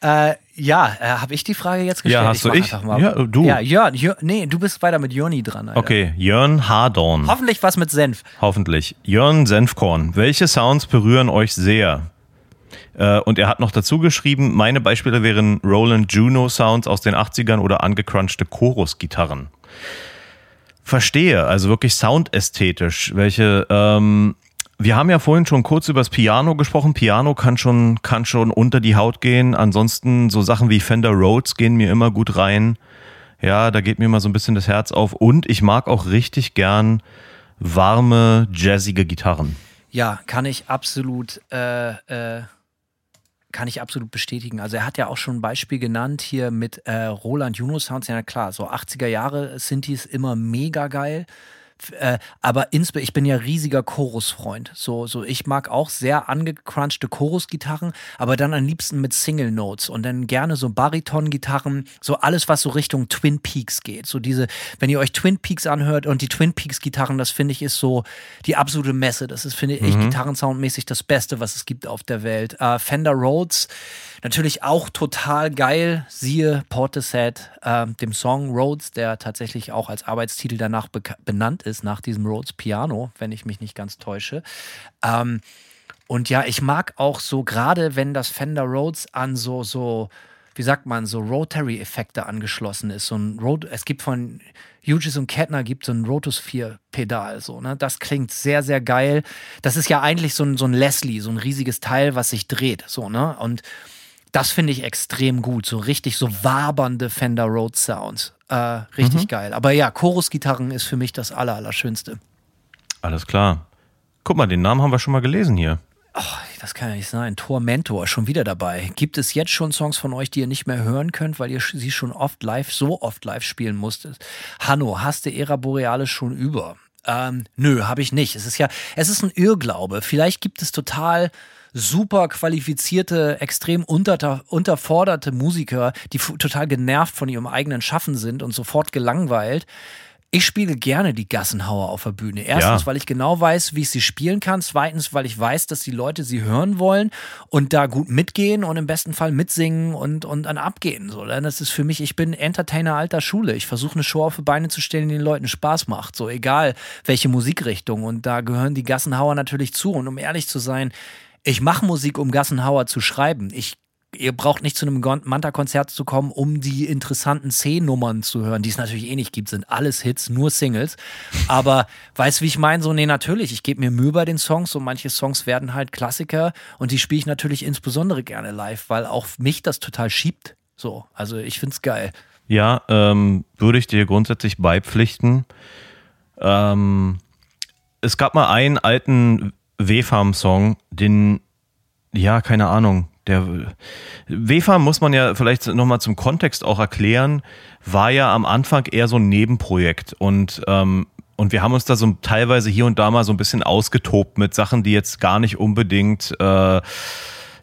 äh, ja, äh, habe ich die Frage jetzt gestellt? Ja, hast du ich? Mal. Ja, du. Ja, Jörn, Jörn, nee, du bist weiter mit Jörni dran, Alter. Okay, Jörn Hardorn. Hoffentlich was mit Senf. Hoffentlich. Jörn Senfkorn. Welche Sounds berühren euch sehr? Äh, und er hat noch dazu geschrieben, meine Beispiele wären Roland Juno Sounds aus den 80ern oder angecrunchte Chorus-Gitarren. Verstehe, also wirklich soundästhetisch. Welche, ähm, wir haben ja vorhin schon kurz über das Piano gesprochen. Piano kann schon, kann schon unter die Haut gehen. Ansonsten so Sachen wie Fender Rhodes gehen mir immer gut rein. Ja, da geht mir mal so ein bisschen das Herz auf. Und ich mag auch richtig gern warme, jazzige Gitarren. Ja, kann ich absolut, äh, äh, kann ich absolut bestätigen. Also er hat ja auch schon ein Beispiel genannt hier mit äh, Roland Juno Sounds. Ja klar, so 80er Jahre Synthes immer mega geil. Äh, aber ich bin ja riesiger Chorusfreund. So, so ich mag auch sehr angecrunchte Chorusgitarren, aber dann am liebsten mit Single Notes und dann gerne so Bariton-Gitarren, so alles, was so Richtung Twin Peaks geht. So diese, wenn ihr euch Twin Peaks anhört und die Twin Peaks-Gitarren, das finde ich ist so die absolute Messe. Das ist, finde ich, mhm. gitarrensoundmäßig das Beste, was es gibt auf der Welt. Uh, Fender Rhodes, natürlich auch total geil. Siehe Portishead, uh, dem Song Rhodes, der tatsächlich auch als Arbeitstitel danach benannt ist, nach diesem Rhodes Piano, wenn ich mich nicht ganz täusche. Ähm, und ja, ich mag auch so, gerade wenn das Fender Rhodes an so, so, wie sagt man, so Rotary-Effekte angeschlossen ist. So ein Rot es gibt von Hughes und Kettner gibt so ein Rotus 4 Pedal, so, ne? Das klingt sehr, sehr geil. Das ist ja eigentlich so ein, so ein Leslie, so ein riesiges Teil, was sich dreht, so, ne? Und das finde ich extrem gut. So richtig so wabernde Fender Rhodes Sounds. Äh, richtig mhm. geil. Aber ja, Chorusgitarren ist für mich das Aller, Allerschönste. Alles klar. Guck mal, den Namen haben wir schon mal gelesen hier. Oh, das kann ja nicht sein. Tormentor, schon wieder dabei. Gibt es jetzt schon Songs von euch, die ihr nicht mehr hören könnt, weil ihr sie schon oft live, so oft live spielen musstet? Hanno, hast du Era Borealis schon über? Ähm, nö, habe ich nicht. Es ist ja, es ist ein Irrglaube. Vielleicht gibt es total super qualifizierte, extrem unter, unterforderte Musiker, die total genervt von ihrem eigenen Schaffen sind und sofort gelangweilt. Ich spiele gerne die Gassenhauer auf der Bühne. Erstens, ja. weil ich genau weiß, wie ich sie spielen kann. Zweitens, weil ich weiß, dass die Leute sie hören wollen und da gut mitgehen und im besten Fall mitsingen und, und dann abgehen. So, das ist für mich, ich bin Entertainer alter Schule. Ich versuche eine Show auf die Beine zu stellen, die den Leuten Spaß macht. So, egal welche Musikrichtung. Und da gehören die Gassenhauer natürlich zu. Und um ehrlich zu sein, ich mache Musik, um Gassenhauer zu schreiben. Ich ihr braucht nicht zu einem Manta-Konzert zu kommen, um die interessanten C-Nummern zu hören, die es natürlich eh nicht gibt, sind alles Hits, nur Singles. Aber weißt du, wie ich meine? So, nee, natürlich, ich gebe mir Mühe bei den Songs und manche Songs werden halt Klassiker und die spiele ich natürlich insbesondere gerne live, weil auch mich das total schiebt. So, also ich finde es geil. Ja, ähm, würde ich dir grundsätzlich beipflichten. Ähm, es gab mal einen alten W-Farm-Song, den, ja, keine Ahnung, der W-Farm muss man ja vielleicht nochmal zum Kontext auch erklären, war ja am Anfang eher so ein Nebenprojekt und ähm, und wir haben uns da so teilweise hier und da mal so ein bisschen ausgetobt mit Sachen, die jetzt gar nicht unbedingt äh,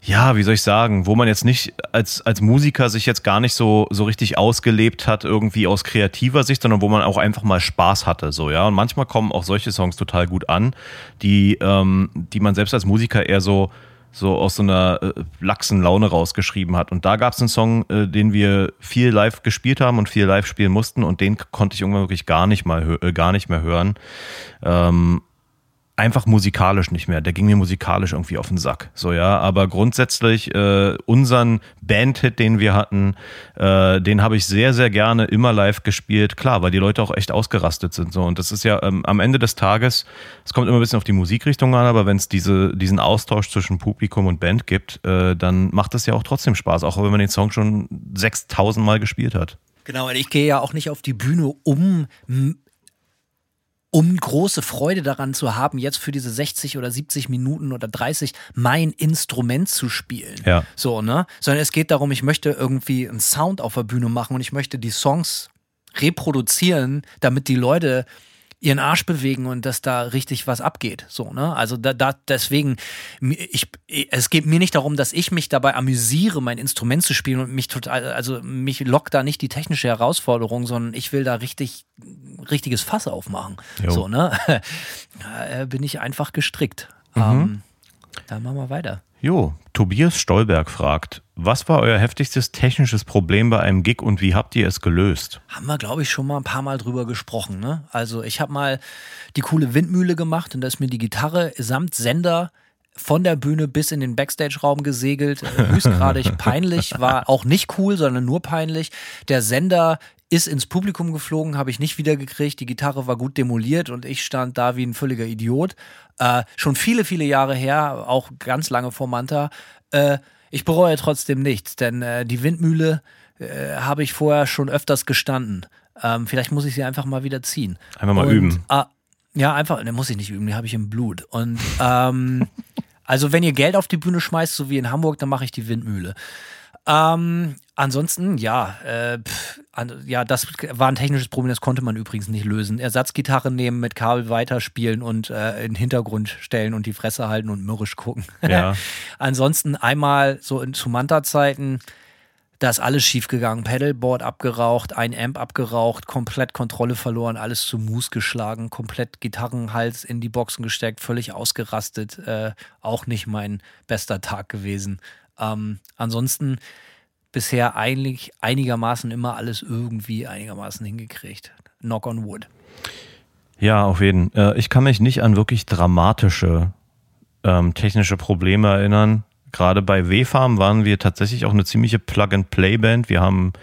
ja, wie soll ich sagen, wo man jetzt nicht als, als Musiker sich jetzt gar nicht so, so richtig ausgelebt hat, irgendwie aus kreativer Sicht, sondern wo man auch einfach mal Spaß hatte, so, ja. Und manchmal kommen auch solche Songs total gut an, die, ähm, die man selbst als Musiker eher so, so aus so einer äh, laxen Laune rausgeschrieben hat. Und da gab es einen Song, äh, den wir viel live gespielt haben und viel live spielen mussten und den konnte ich irgendwann wirklich gar nicht mal äh, gar nicht mehr hören. Ähm, einfach musikalisch nicht mehr. Der ging mir musikalisch irgendwie auf den Sack. So, ja. Aber grundsätzlich, äh, unseren Bandhit, den wir hatten, äh, den habe ich sehr, sehr gerne immer live gespielt. Klar, weil die Leute auch echt ausgerastet sind. So. Und das ist ja ähm, am Ende des Tages, es kommt immer ein bisschen auf die Musikrichtung an, aber wenn es diese, diesen Austausch zwischen Publikum und Band gibt, äh, dann macht es ja auch trotzdem Spaß, auch wenn man den Song schon 6000 Mal gespielt hat. Genau, und ich gehe ja auch nicht auf die Bühne, um um große Freude daran zu haben, jetzt für diese 60 oder 70 Minuten oder 30 mein Instrument zu spielen. Ja. So, ne? Sondern es geht darum, ich möchte irgendwie einen Sound auf der Bühne machen und ich möchte die Songs reproduzieren, damit die Leute ihren Arsch bewegen und dass da richtig was abgeht. So, ne? Also da, da deswegen, ich, es geht mir nicht darum, dass ich mich dabei amüsiere, mein Instrument zu spielen und mich total, also mich lockt da nicht die technische Herausforderung, sondern ich will da richtig richtiges Fass aufmachen. Jo. So, ne? Da bin ich einfach gestrickt. Mhm. Ähm, dann machen wir weiter. Jo, Tobias Stolberg fragt, was war euer heftigstes technisches Problem bei einem Gig und wie habt ihr es gelöst? Haben wir, glaube ich, schon mal ein paar Mal drüber gesprochen. Ne? Also ich habe mal die coole Windmühle gemacht und da ist mir die Gitarre samt Sender von der Bühne bis in den Backstage-Raum gesegelt. Höchstgradig peinlich, war auch nicht cool, sondern nur peinlich. Der Sender ist ins Publikum geflogen, habe ich nicht wiedergekriegt. Die Gitarre war gut demoliert und ich stand da wie ein völliger Idiot. Äh, schon viele, viele Jahre her, auch ganz lange vor Manta. Äh, ich bereue trotzdem nichts, denn äh, die Windmühle äh, habe ich vorher schon öfters gestanden. Ähm, vielleicht muss ich sie einfach mal wieder ziehen. Einfach mal und, üben. Ah, Ja, einfach, den muss ich nicht üben, den habe ich im Blut. Und ähm, also wenn ihr Geld auf die Bühne schmeißt, so wie in Hamburg, dann mache ich die Windmühle. Ähm, ansonsten, ja, äh, pff, an, ja, das war ein technisches Problem, das konnte man übrigens nicht lösen. Ersatzgitarre nehmen, mit Kabel weiterspielen und äh, in den Hintergrund stellen und die Fresse halten und mürrisch gucken. Ja. ansonsten einmal so in, zu Manta-Zeiten, da ist alles schiefgegangen. Pedalboard abgeraucht, ein Amp abgeraucht, komplett Kontrolle verloren, alles zu Mus geschlagen, komplett Gitarrenhals in die Boxen gesteckt, völlig ausgerastet. Äh, auch nicht mein bester Tag gewesen. Ähm, ansonsten bisher eigentlich einigermaßen immer alles irgendwie einigermaßen hingekriegt. Knock on wood. Ja, auf jeden. Äh, ich kann mich nicht an wirklich dramatische ähm, technische Probleme erinnern. Gerade bei W-Farm waren wir tatsächlich auch eine ziemliche Plug-and-Play-Band. Wir haben,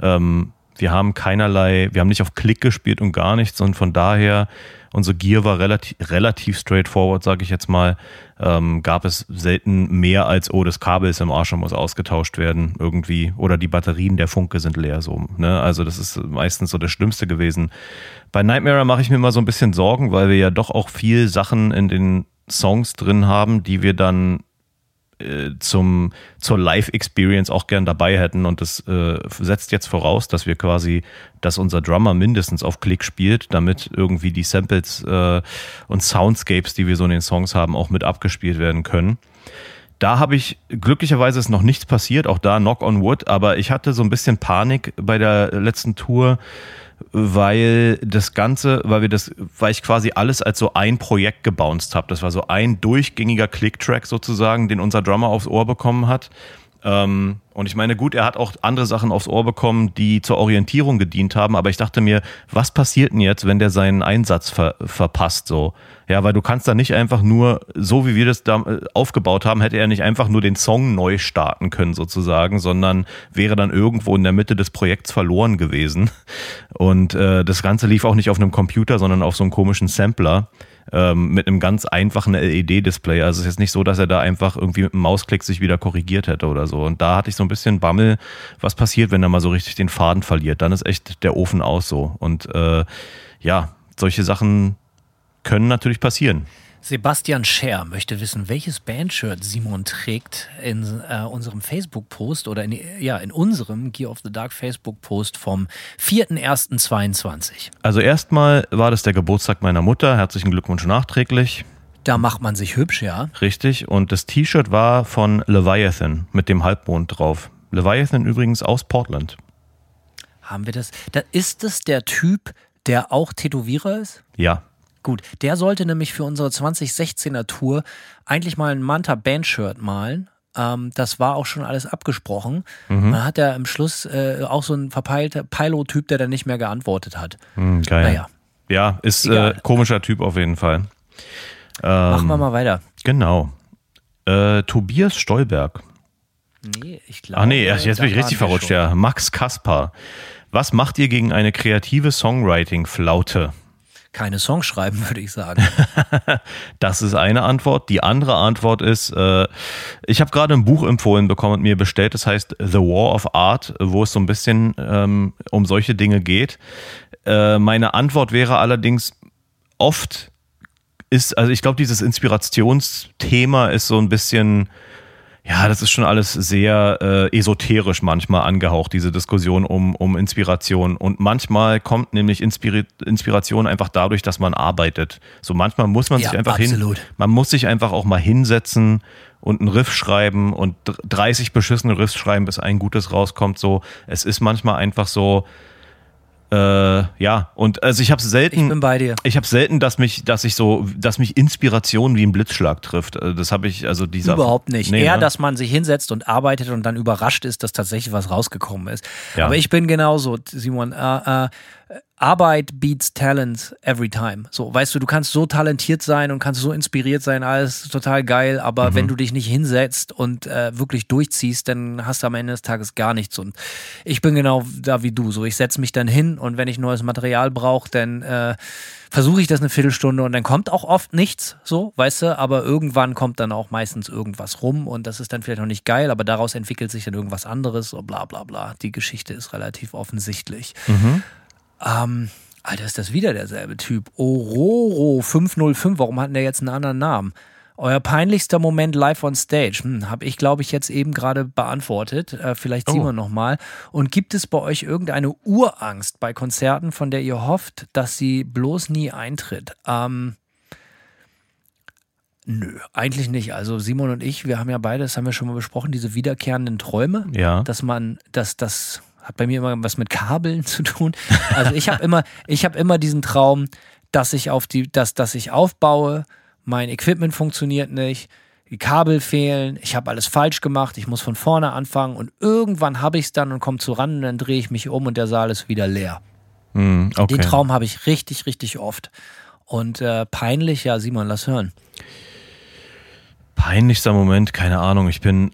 ähm, wir haben keinerlei, wir haben nicht auf Klick gespielt und gar nichts und von daher unsere Gear war relativ, relativ straightforward, sage ich jetzt mal. Ähm, gab es selten mehr als, oh, das Kabel ist im Arsch und muss ausgetauscht werden irgendwie. Oder die Batterien der Funke sind leer so. Ne? Also das ist meistens so das Schlimmste gewesen. Bei Nightmare mache ich mir immer so ein bisschen Sorgen, weil wir ja doch auch viel Sachen in den Songs drin haben, die wir dann äh, zum, zur Live-Experience auch gern dabei hätten. Und das äh, setzt jetzt voraus, dass wir quasi, dass unser Drummer mindestens auf Klick spielt, damit irgendwie die Samples äh, und Soundscapes, die wir so in den Songs haben, auch mit abgespielt werden können. Da habe ich, glücklicherweise ist noch nichts passiert, auch da Knock on Wood, aber ich hatte so ein bisschen Panik bei der letzten Tour, weil das Ganze, weil wir das, weil ich quasi alles als so ein Projekt gebounced habe. Das war so ein durchgängiger Click-Track sozusagen, den unser Drummer aufs Ohr bekommen hat. Ähm, und ich meine, gut, er hat auch andere Sachen aufs Ohr bekommen, die zur Orientierung gedient haben, aber ich dachte mir, was passiert denn jetzt, wenn der seinen Einsatz ver verpasst so? Ja, weil du kannst da nicht einfach nur, so wie wir das da äh, aufgebaut haben, hätte er nicht einfach nur den Song neu starten können sozusagen, sondern wäre dann irgendwo in der Mitte des Projekts verloren gewesen. Und äh, das Ganze lief auch nicht auf einem Computer, sondern auf so einem komischen Sampler ähm, mit einem ganz einfachen LED-Display. Also es ist jetzt nicht so, dass er da einfach irgendwie mit einem Mausklick sich wieder korrigiert hätte oder so. Und da hatte ich so ein bisschen Bammel, was passiert, wenn er mal so richtig den Faden verliert. Dann ist echt der Ofen aus so. Und äh, ja, solche Sachen können natürlich passieren. Sebastian Scher möchte wissen, welches Bandshirt Simon trägt in äh, unserem Facebook-Post oder in, ja, in unserem Gear of the Dark Facebook-Post vom 4.1.22. Also erstmal war das der Geburtstag meiner Mutter. Herzlichen Glückwunsch nachträglich. Da macht man sich hübsch, ja. Richtig. Und das T-Shirt war von Leviathan mit dem Halbmond drauf. Leviathan übrigens aus Portland. Haben wir das? Da ist es der Typ, der auch Tätowierer ist? Ja. Gut, der sollte nämlich für unsere 2016er Tour eigentlich mal ein Manta Bandshirt malen. Ähm, das war auch schon alles abgesprochen. Mhm. Dann hat er im Schluss äh, auch so ein verpeilter Pilo-Typ, der dann nicht mehr geantwortet hat. Mhm, geil. Naja. Ja, ist äh, komischer Typ auf jeden Fall. Ähm, Machen wir mal weiter. Genau. Äh, Tobias Stolberg. Nee, ich glaube. Ach nee, jetzt bin ich richtig verrutscht, ja. Max Kaspar. Was macht ihr gegen eine kreative Songwriting-Flaute? Keine Songs schreiben, würde ich sagen. das ist eine Antwort. Die andere Antwort ist, äh, ich habe gerade ein Buch empfohlen bekommen und mir bestellt, das heißt The War of Art, wo es so ein bisschen ähm, um solche Dinge geht. Äh, meine Antwort wäre allerdings oft ist, also ich glaube, dieses Inspirationsthema ist so ein bisschen ja, das ist schon alles sehr äh, esoterisch manchmal angehaucht, diese Diskussion um, um Inspiration. Und manchmal kommt nämlich Inspiri Inspiration einfach dadurch, dass man arbeitet. So manchmal muss man ja, sich einfach absolut. hin, man muss sich einfach auch mal hinsetzen und einen Riff schreiben und 30 beschissene Riffs schreiben, bis ein gutes rauskommt. So, es ist manchmal einfach so, äh, ja, und also ich habe selten. Ich bin bei dir. Ich habe selten, dass mich, dass ich so, dass mich Inspiration wie ein Blitzschlag trifft. Äh, das habe ich, also dieser. Überhaupt nicht. Nee, Eher, ne? dass man sich hinsetzt und arbeitet und dann überrascht ist, dass tatsächlich was rausgekommen ist. Ja. Aber ich bin genauso, Simon. Äh, äh, Arbeit beats Talent every time. So, weißt du, du kannst so talentiert sein und kannst so inspiriert sein, alles total geil, aber mhm. wenn du dich nicht hinsetzt und äh, wirklich durchziehst, dann hast du am Ende des Tages gar nichts. Und ich bin genau da wie du. So, ich setze mich dann hin und wenn ich neues Material brauche, dann äh, versuche ich das eine Viertelstunde und dann kommt auch oft nichts, so, weißt du, aber irgendwann kommt dann auch meistens irgendwas rum und das ist dann vielleicht noch nicht geil, aber daraus entwickelt sich dann irgendwas anderes, so bla bla bla. Die Geschichte ist relativ offensichtlich. Mhm. Ähm, Alter, ist das wieder derselbe Typ. Ororo 505. Warum hat der jetzt einen anderen Namen? Euer peinlichster Moment live on stage, hm, habe ich, glaube ich, jetzt eben gerade beantwortet. Äh, vielleicht Oh. wir nochmal. Und gibt es bei euch irgendeine Urangst bei Konzerten, von der ihr hofft, dass sie bloß nie eintritt? Ähm, nö, eigentlich nicht. Also Simon und ich, wir haben ja beide, das haben wir schon mal besprochen, diese wiederkehrenden Träume Ja. dass man, dass das hat bei mir immer was mit Kabeln zu tun. Also ich habe immer, ich habe immer diesen Traum, dass ich auf die, dass, dass ich aufbaue, mein Equipment funktioniert nicht, die Kabel fehlen, ich habe alles falsch gemacht, ich muss von vorne anfangen und irgendwann habe ich es dann und komme zu ran und dann drehe ich mich um und der Saal ist wieder leer. Hm, okay. Den Traum habe ich richtig, richtig oft. Und äh, peinlich, ja, Simon, lass hören. Peinlichster Moment, keine Ahnung. Ich bin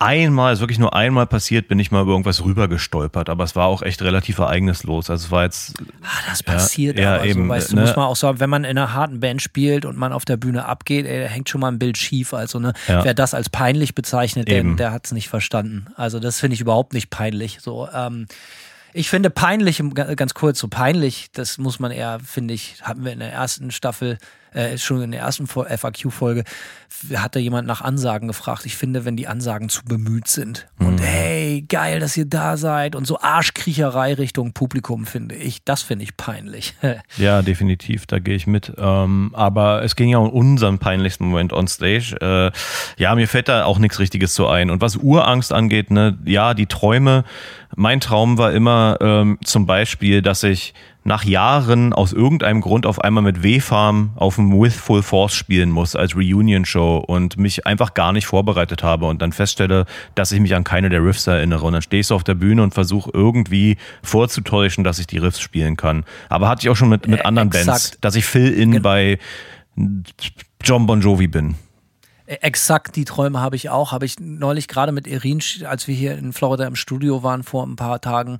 einmal, ist wirklich nur einmal passiert, bin ich mal über irgendwas rübergestolpert, aber es war auch echt relativ ereignislos. Also es war jetzt, Ah, das passiert ja, aber eben, so, weißt du, ne? muss man auch sagen, wenn man in einer harten Band spielt und man auf der Bühne abgeht, ey, da hängt schon mal ein Bild schief. Also, ne, Ja. wer das als peinlich bezeichnet, der, Eben. der hat es nicht verstanden. Also, das finde ich überhaupt nicht peinlich. So, ähm, ich finde peinlich, ganz kurz, so peinlich, das muss man eher, finde ich, hatten wir in der ersten Staffel, äh, schon in der ersten FAQ-Folge, hat da jemand nach Ansagen gefragt. Ich finde, wenn die Ansagen zu bemüht sind und hey, geil, dass ihr da seid und so Arschkriecherei Richtung Publikum, finde ich, das finde ich peinlich. ja, definitiv, da gehe ich mit. Ähm, aber es ging ja um unseren peinlichsten Moment on stage. Äh, ja, mir fällt da auch nichts Richtiges so ein. Und was Urangst angeht, ne, ja, die Träume. Mein Traum war immer ähm, zum Beispiel, dass ich nach Jahren aus irgendeinem Grund auf einmal mit W-Farm auf dem With Full Force spielen muss als Reunion-Show und mich einfach gar nicht vorbereitet habe und dann feststelle, dass ich mich an keine der Riffs erinnere. Und dann stehe ich so auf der Bühne und versuche irgendwie vorzutäuschen, dass ich die Riffs spielen kann. Aber hatte ich auch schon mit, mit Äh, anderen exakt. Bands, dass ich Fill-In Gen- bei John Bon Jovi bin. Exakt die Träume habe ich auch. Habe ich neulich gerade mit Erin, als wir hier in Florida im Studio waren vor ein paar Tagen,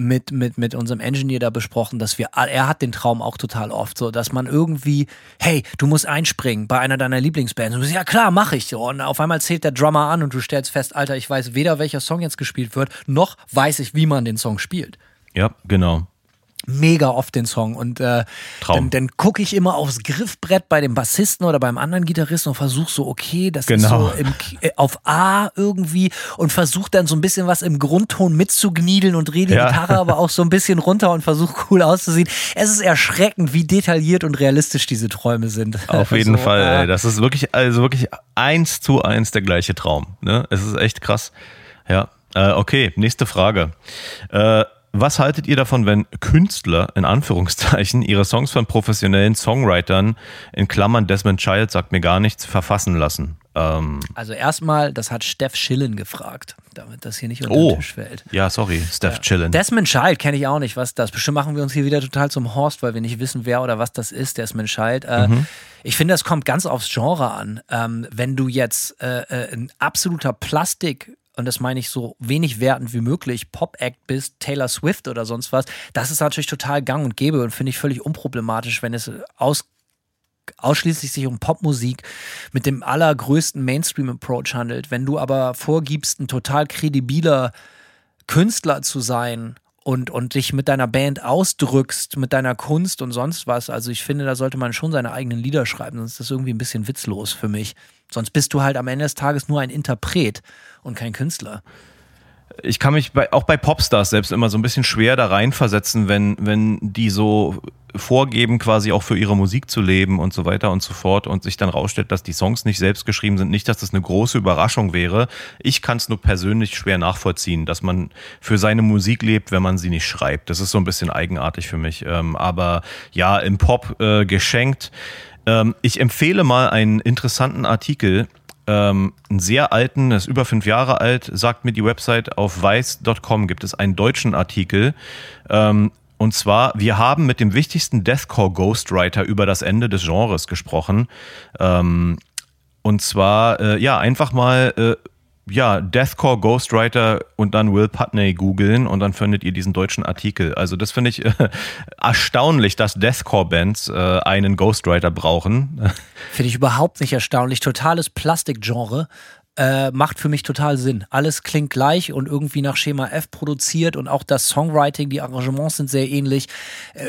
mit, mit, mit unserem Engineer da besprochen, dass wir, er hat den Traum auch total oft so, dass man irgendwie, hey, du musst einspringen bei einer deiner Lieblingsbands. Und du sagst, ja klar, mache ich. Und auf einmal zählt der Drummer an und du stellst fest, Alter, ich weiß weder welcher Song jetzt gespielt wird, noch weiß ich, wie man den Song spielt Ja, genau. Mega oft den Song und äh, Traum. dann, dann gucke ich immer aufs Griffbrett bei dem Bassisten oder beim anderen Gitarristen und versuche so, okay, das Genau. ist so im, äh, auf A irgendwie und versuche dann so ein bisschen was im Grundton mitzugniedeln und drehe die Ja. Gitarre aber auch so ein bisschen runter und versuche cool auszusehen. Es ist erschreckend, wie detailliert und realistisch diese Träume sind. Auf jeden Also, Fall. äh. Das ist wirklich, also wirklich eins zu eins der gleiche Traum. Ne? Es ist echt krass. Ja. Äh, okay, nächste Frage. Äh, was haltet ihr davon, wenn Künstler in Anführungszeichen ihre Songs von professionellen Songwritern in Klammern Desmond Child sagt mir gar nichts verfassen lassen? Ähm, Also erstmal, das hat Steff Schillen gefragt, damit das hier nicht unter oh, den Tisch fällt. ja, sorry, Steph Chillen. Desmond Child kenne ich auch nicht, was das. Bestimmt machen wir uns hier wieder total zum Horst, weil wir nicht wissen, wer oder was das ist, Desmond Child. Äh, Ich finde, das kommt ganz aufs Genre an. Ähm, wenn du jetzt äh, äh, ein absoluter Plastik und das meine ich so wenig wertend wie möglich, Pop-Act bist, Taylor Swift oder sonst was, das ist natürlich total gang und gäbe und finde ich völlig unproblematisch, wenn es aus ausschließlich sich um Popmusik mit dem allergrößten Mainstream-Approach handelt. Wenn du aber vorgibst, ein total kredibiler Künstler zu sein und, und dich mit deiner Band ausdrückst, mit deiner Kunst und sonst was, also ich finde, da sollte man schon seine eigenen Lieder schreiben, sonst ist das irgendwie ein bisschen witzlos für mich. Sonst bist du halt am Ende des Tages nur ein Interpret und kein Künstler. ich kann mich bei, auch bei Popstars selbst immer so ein bisschen schwer da reinversetzen, wenn, wenn die so vorgeben, quasi auch für ihre Musik zu leben und so weiter und so fort und sich dann rausstellt, dass die Songs nicht selbst geschrieben sind. Nicht, dass das eine große Überraschung wäre. Ich kann es nur persönlich schwer nachvollziehen, dass man für seine Musik lebt, wenn man sie nicht schreibt. Das ist so ein bisschen eigenartig für mich. Ähm, aber ja, im Pop äh, geschenkt. Ähm, ich empfehle mal einen interessanten Artikel, ähm, einen sehr alten, das ist über fünf Jahre alt, sagt mir die Website, auf weiß.com gibt es einen deutschen Artikel. Ähm, und zwar, wir haben mit dem wichtigsten Deathcore Ghostwriter über das Ende des Genres gesprochen. Ähm, und zwar, äh, ja, einfach mal, äh, ja, Deathcore Ghostwriter und dann Will Putney googeln und dann findet ihr diesen deutschen Artikel. Also das finde ich äh, erstaunlich, dass Deathcore-Bands äh, einen Ghostwriter brauchen. Finde ich überhaupt nicht erstaunlich. Totales Plastikgenre. äh, macht für mich total Sinn. Alles klingt gleich und irgendwie nach Schema F produziert und auch das Songwriting, die Arrangements sind sehr ähnlich. Äh,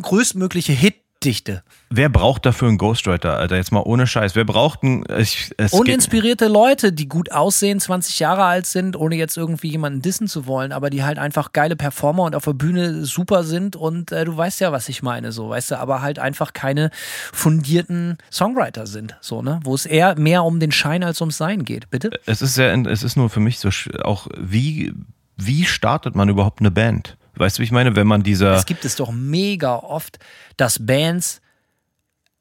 größtmögliche Hit Dichte. Wer braucht dafür einen Ghostwriter, Alter? Jetzt mal ohne Scheiß. Wer braucht einen. Ich, Uninspirierte Leute, die gut aussehen, 20 Jahre alt sind, ohne jetzt irgendwie jemanden dissen zu wollen, aber die halt einfach geile Performer und auf der Bühne super sind und äh, du weißt ja, was ich meine, so, weißt du, aber halt einfach keine fundierten Songwriter sind, so, ne? Wo es eher mehr um den Schein als ums Sein geht, bitte? Es ist sehr, es ist nur für mich so auch, wie, wie startet man überhaupt eine Band? Weißt du, wie ich meine? Wenn man dieser. Es gibt es doch mega oft, dass Bands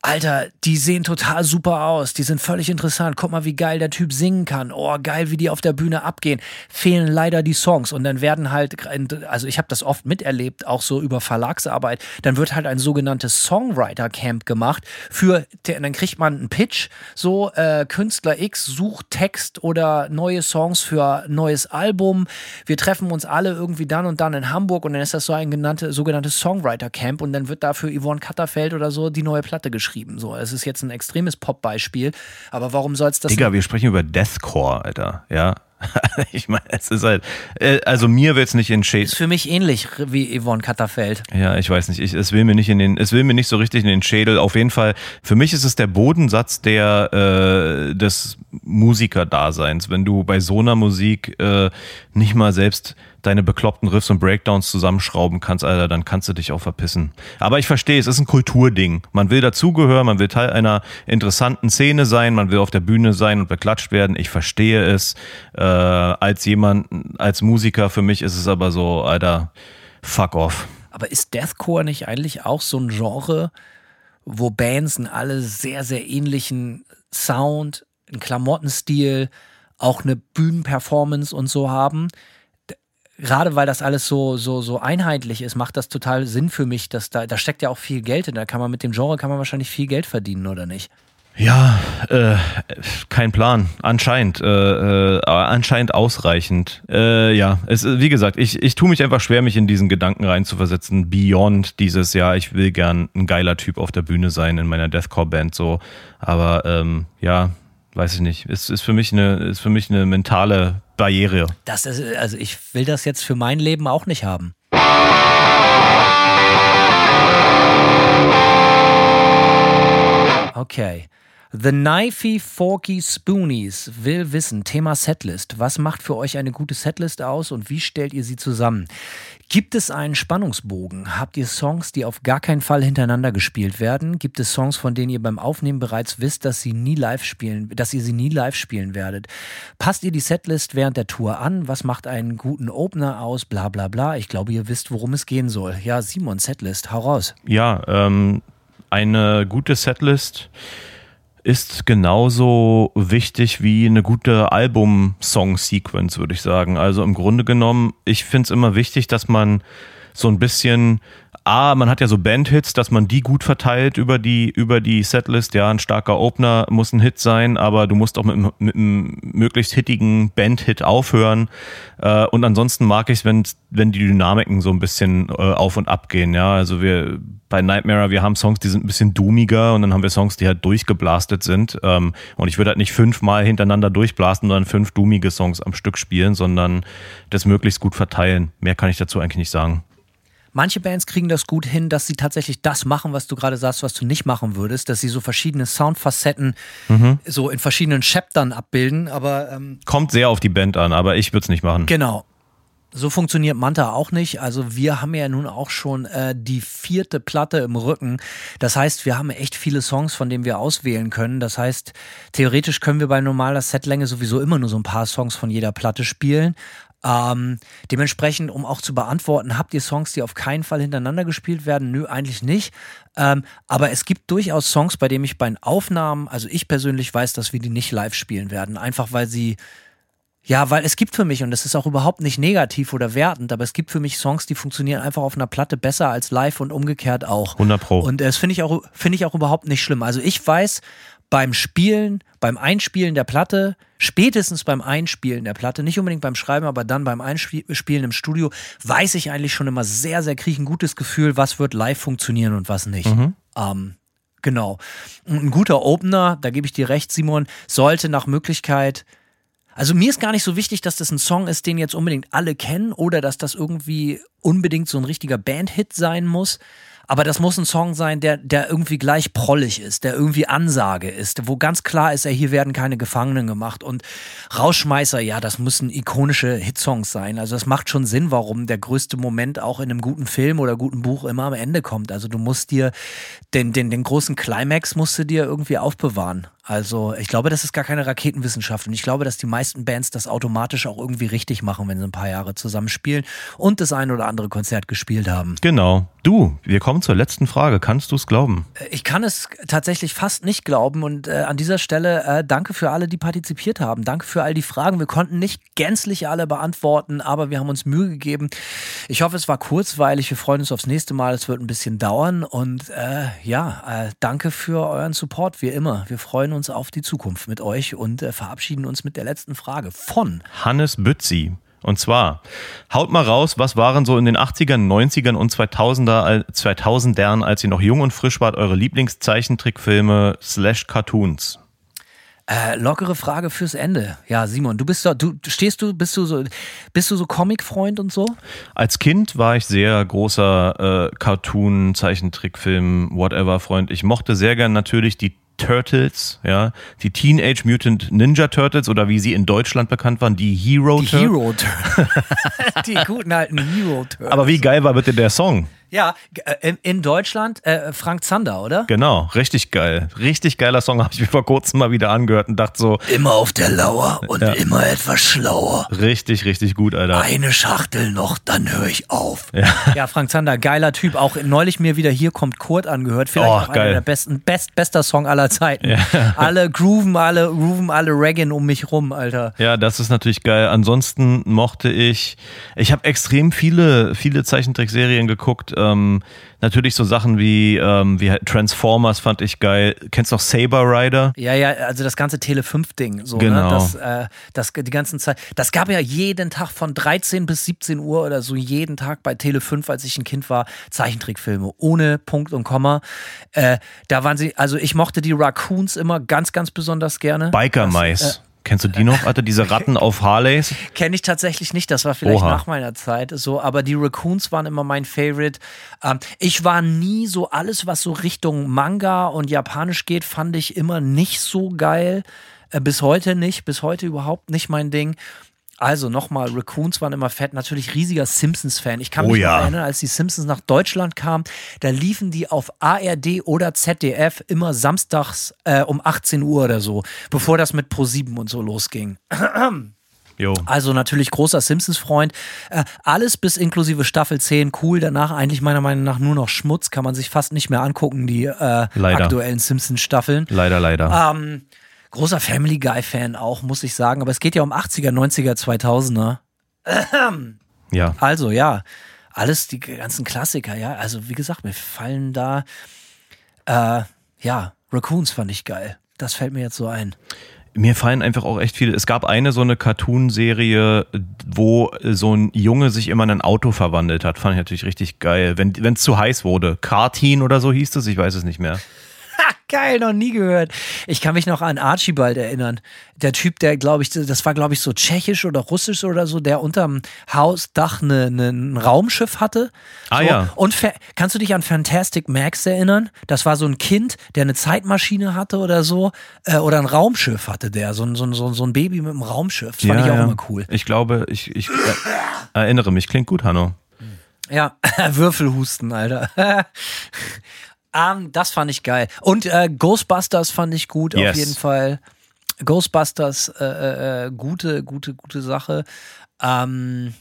Alter, die sehen total super aus, die sind völlig interessant. Guck mal, wie geil der Typ singen kann. Oh, geil, wie die auf der Bühne abgehen. Fehlen leider die Songs und dann werden halt, also ich habe das oft miterlebt, auch so über Verlagsarbeit, dann wird halt ein sogenanntes Songwriter-Camp gemacht für, dann kriegt man einen Pitch, so äh, Künstler X sucht Text oder neue Songs für neues Album. Wir treffen uns alle irgendwie dann und dann in Hamburg und dann ist das so ein genannte, sogenanntes Songwriter-Camp und dann wird dafür Yvonne Katterfeld oder so die neue Platte geschrieben geschrieben. So, es ist jetzt ein extremes Pop-Beispiel, aber warum soll es das? Digga, wir sprechen über Deathcore, Alter. Ja, ich meine, es ist halt, äh, also mir wird es nicht in Schädel. Ist für mich ähnlich wie Yvonne Katterfeld. Ja, ich weiß nicht, ich, es will mir nicht in den, es will mir nicht so richtig in den Schädel. Auf jeden Fall, für mich ist es der Bodensatz der, äh, des Musikerdaseins. Wenn du bei so einer Musik äh, nicht mal selbst deine bekloppten Riffs und Breakdowns zusammenschrauben kannst, Alter, dann kannst du dich auch verpissen. Aber ich verstehe, es ist ein Kulturding. Man will dazugehören, man will Teil einer interessanten Szene sein, man will auf der Bühne sein und beklatscht werden. Ich verstehe es. Äh, als jemand, als Musiker, für mich ist es aber so, Alter, fuck off. Aber ist Deathcore nicht eigentlich auch so ein Genre, wo Bands einen alle sehr, sehr ähnlichen Sound, einen Klamottenstil, auch eine Bühnenperformance und so haben? Gerade weil das alles so, so, so einheitlich ist, macht das total Sinn für mich, dass da, da steckt ja auch viel Geld in. Da kann man mit dem Genre kann man wahrscheinlich viel Geld verdienen, oder nicht? Ja, äh, kein Plan. Anscheinend, äh, äh, anscheinend ausreichend. Äh, ja, es, wie gesagt, ich, ich tue mich einfach schwer, mich in diesen Gedanken reinzuversetzen. Beyond dieses, ja, ich will gern ein geiler Typ auf der Bühne sein in meiner Deathcore-Band so. Aber ähm, ja, weiß ich nicht. Es ist für mich eine, ist für mich eine mentale Barriere. Das ist, also ich will das jetzt für mein Leben auch nicht haben. Okay. The Knifey Forky Spoonies will wissen, Thema Setlist. Was macht für euch eine gute Setlist aus und wie stellt ihr sie zusammen? Gibt es einen Spannungsbogen? Habt ihr Songs, die auf gar keinen Fall hintereinander gespielt werden? Gibt es Songs, von denen ihr beim Aufnehmen bereits wisst, dass sie nie live spielen, dass ihr sie nie live spielen werdet? Passt ihr die Setlist während der Tour an? Was macht einen guten Opener aus? Bla bla bla. Ich glaube, ihr wisst, worum es gehen soll. Ja, Simon, Setlist, hau raus. Ja, ähm, eine gute Setlist ist genauso wichtig wie eine gute Album-Song-Sequence, würde ich sagen. Also im Grunde genommen, ich finde es immer wichtig, dass man so ein bisschen A, man hat ja so Bandhits, dass man die gut verteilt über die, über die Setlist. Ja, ein starker Opener muss ein Hit sein, aber du musst auch mit, mit einem möglichst hittigen Bandhit aufhören. Äh, und ansonsten mag ich es, wenn, wenn die Dynamiken so ein bisschen äh, auf und ab gehen. Ja, also wir bei Nightmare, wir haben Songs, die sind ein bisschen doomiger und dann haben wir Songs, die halt durchgeblastet sind. Ähm, und ich würde halt nicht fünfmal hintereinander durchblasten, sondern fünf doomige Songs am Stück spielen, sondern das möglichst gut verteilen. Mehr kann ich dazu eigentlich nicht sagen. Manche Bands kriegen das gut hin, dass sie tatsächlich das machen, was du gerade sagst, was du nicht machen würdest, dass sie so verschiedene Soundfacetten mhm. so in verschiedenen Chaptern abbilden. Aber ähm, kommt sehr auf die Band an, aber ich würde es nicht machen. Genau. So funktioniert Manta auch nicht. Also wir haben ja nun auch schon äh, die vierte Platte im Rücken. Das heißt, wir haben echt viele Songs, von denen wir auswählen können. Das heißt, theoretisch können wir bei normaler Setlänge sowieso immer nur so ein paar Songs von jeder Platte spielen. Ähm, dementsprechend, um auch zu beantworten, habt ihr Songs, die auf keinen Fall hintereinander gespielt werden? Nö, eigentlich nicht. Ähm, aber es gibt durchaus Songs, bei denen ich bei den Aufnahmen, also ich persönlich weiß, dass wir die nicht live spielen werden. Einfach weil sie ja, weil es gibt für mich, und das ist auch überhaupt nicht negativ oder wertend, aber es gibt für mich Songs, die funktionieren einfach auf einer Platte besser als live und umgekehrt auch. 100 Pro. Und das finde ich, auch finde ich auch überhaupt nicht schlimm. Also ich weiß, beim Spielen, beim Einspielen der Platte, spätestens beim Einspielen der Platte, nicht unbedingt beim Schreiben, aber dann beim Einspielen im Studio, weiß ich eigentlich schon immer sehr, sehr, kriege ein gutes Gefühl, was wird live funktionieren und was nicht. Mhm. Ähm, genau. Und ein guter Opener, da gebe ich dir recht, Simon, sollte nach Möglichkeit also mir ist gar nicht so wichtig, dass das ein Song ist, den jetzt unbedingt alle kennen oder dass das irgendwie unbedingt so ein richtiger Bandhit sein muss. Aber das muss ein Song sein, der, der irgendwie gleich prollig ist, der irgendwie Ansage ist, wo ganz klar ist, hier werden keine Gefangenen gemacht. Und Rauschmeißer, ja, das müssen ikonische Hitsongs sein. Also das macht schon Sinn, warum der größte Moment auch in einem guten Film oder guten Buch immer am Ende kommt. Also du musst dir den, den, den großen Climax musst du dir irgendwie aufbewahren. Also ich glaube, das ist gar keine Raketenwissenschaft und ich glaube, dass die meisten Bands das automatisch auch irgendwie richtig machen, wenn sie ein paar Jahre zusammenspielen und das ein oder andere Konzert gespielt haben. Genau. Du, wir kommen zur letzten Frage. Kannst du es glauben? Ich kann es tatsächlich fast nicht glauben und äh, an dieser Stelle äh, danke für alle, die partizipiert haben. Danke für all die Fragen. Wir konnten nicht gänzlich alle beantworten, aber wir haben uns Mühe gegeben. Ich hoffe, es war kurzweilig. Wir freuen uns aufs nächste Mal. Es wird ein bisschen dauern und äh, ja, äh, danke für euren Support, wie immer. Wir freuen uns auf die Zukunft mit euch und äh, verabschieden uns mit der letzten Frage von Hannes Bützi. Und zwar, haut mal raus, was waren so in den 80ern, 90ern und 2000er, 2000ern, als ihr noch jung und frisch wart, eure Lieblingszeichentrickfilme slash Cartoons? Äh, lockere Frage fürs Ende. Ja, Simon, du bist doch, du stehst du, bist du so, bist du so Comic-Freund und so? Als Kind war ich sehr großer äh, Cartoon, Zeichentrickfilm, whatever Freund. Ich mochte sehr gern natürlich die Turtles, ja, die Teenage Mutant Ninja Turtles oder wie sie in Deutschland bekannt waren, die Hero die Turtles. Hero Turtles. die guten alten Hero Turtles. Aber wie geil war bitte der Song? Ja, äh, in Deutschland äh, Frank Zander, oder? Genau, richtig geil. Richtig geiler Song, habe ich mir vor kurzem mal wieder angehört und dachte so. Immer auf der Lauer und ja. immer etwas schlauer. Richtig, richtig gut, Alter. Eine Schachtel noch, dann höre ich auf. Ja. ja. Frank Zander, geiler Typ. Auch neulich mir wieder Hier kommt Kurt angehört. Vielleicht oh, auch geil. einer der besten, best, bester Song aller Zeiten. Ja. Alle grooven, alle grooven, alle reggen um mich rum, Alter. Ja, das ist natürlich geil. Ansonsten mochte ich, ich habe extrem viele, viele Zeichentrickserien geguckt ähm, natürlich so Sachen wie, ähm, wie Transformers fand ich geil. Kennst du noch Saber Rider? Ja, ja, also das ganze Tele 5-Ding. So, genau. Ne? Das, äh, das, die ganzen Zeit. Das gab ja jeden Tag von 13 bis 17 Uhr oder so, jeden Tag bei Tele 5, als ich ein Kind war, Zeichentrickfilme. Ohne Punkt und Komma. Äh, da waren sie, also ich mochte die Raccoons immer ganz, ganz besonders gerne. Biker Mais. Kennst du die noch, Alter? Diese Ratten auf Harleys? Kenne ich tatsächlich nicht. Das war vielleicht Oha. nach meiner Zeit so. Aber die Raccoons waren immer mein Favorite. Ähm, ich war nie so alles, was so Richtung Manga und Japanisch geht, fand ich immer nicht so geil. Äh, bis heute nicht. Bis heute überhaupt nicht mein Ding. Also nochmal, Raccoons waren immer fett. Natürlich riesiger Simpsons-Fan. Ich kann oh, mich ja. erinnern, als die Simpsons nach Deutschland kamen, da liefen die auf ARD oder ZDF immer samstags äh, um 18 Uhr oder so, bevor das mit Pro7 und so losging. Jo. Also natürlich großer Simpsons-Freund. Äh, alles bis inklusive Staffel 10 cool. Danach eigentlich meiner Meinung nach nur noch Schmutz. Kann man sich fast nicht mehr angucken, die äh, aktuellen Simpsons-Staffeln. Leider, leider. Ähm, Großer Family Guy-Fan auch, muss ich sagen. Aber es geht ja um 80er, 90er, 2000er. Ja. Also, ja. Alles die ganzen Klassiker, ja. Also, wie gesagt, mir fallen da, äh, ja, Raccoons fand ich geil. Das fällt mir jetzt so ein. Mir fallen einfach auch echt viele. Es gab eine so eine Cartoon-Serie, wo so ein Junge sich immer in ein Auto verwandelt hat. Fand ich natürlich richtig geil. Wenn es zu heiß wurde. Kartin oder so hieß es, ich weiß es nicht mehr. Geil, noch nie gehört. Ich kann mich noch an Archibald erinnern. Der Typ, der, glaube ich, das war, glaube ich, so tschechisch oder russisch oder so, der unterm Hausdach ne, ne, ein Raumschiff hatte. Ah so. ja. Und kannst du dich an Fantastic Max erinnern? Das war so ein Kind, der eine Zeitmaschine hatte oder so. Äh, oder ein Raumschiff hatte der. So ein, so, ein, so ein Baby mit einem Raumschiff. Das fand ja, ich auch ja. immer cool. Ich glaube, ich, ich erinnere mich. Klingt gut, Hanno. Ja, Würfelhusten, Alter. Um, das fand ich geil. Und äh, Ghostbusters fand ich gut, yes. auf jeden Fall. Ghostbusters, äh, äh, gute, gute, gute Sache. Ähm,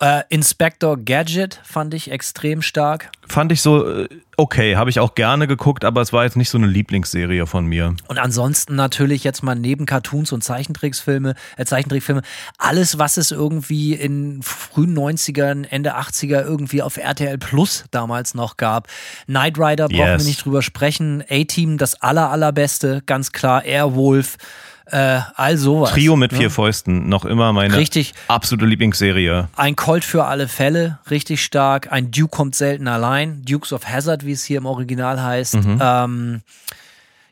äh, Inspector Gadget fand ich extrem stark. Fand ich so äh, okay, habe ich auch gerne geguckt, aber es war jetzt nicht so eine Lieblingsserie von mir. Und ansonsten natürlich jetzt mal neben Cartoons und Zeichentricksfilme, äh, Zeichentrickfilme, alles, was es irgendwie in frühen 90ern, Ende 80er irgendwie auf RTL Plus damals noch gab. Knight Rider brauchen Yes. wir nicht drüber sprechen. A-Team, das aller, allerbeste, ganz klar. Airwolf. Äh, all sowas. Trio mit ne? vier Fäusten, noch immer meine Richtig. absolute Lieblingsserie. Ein Colt für alle Fälle, richtig stark. Ein Duke kommt selten allein. Dukes of Hazard, wie es hier im Original heißt. Mhm. Ähm,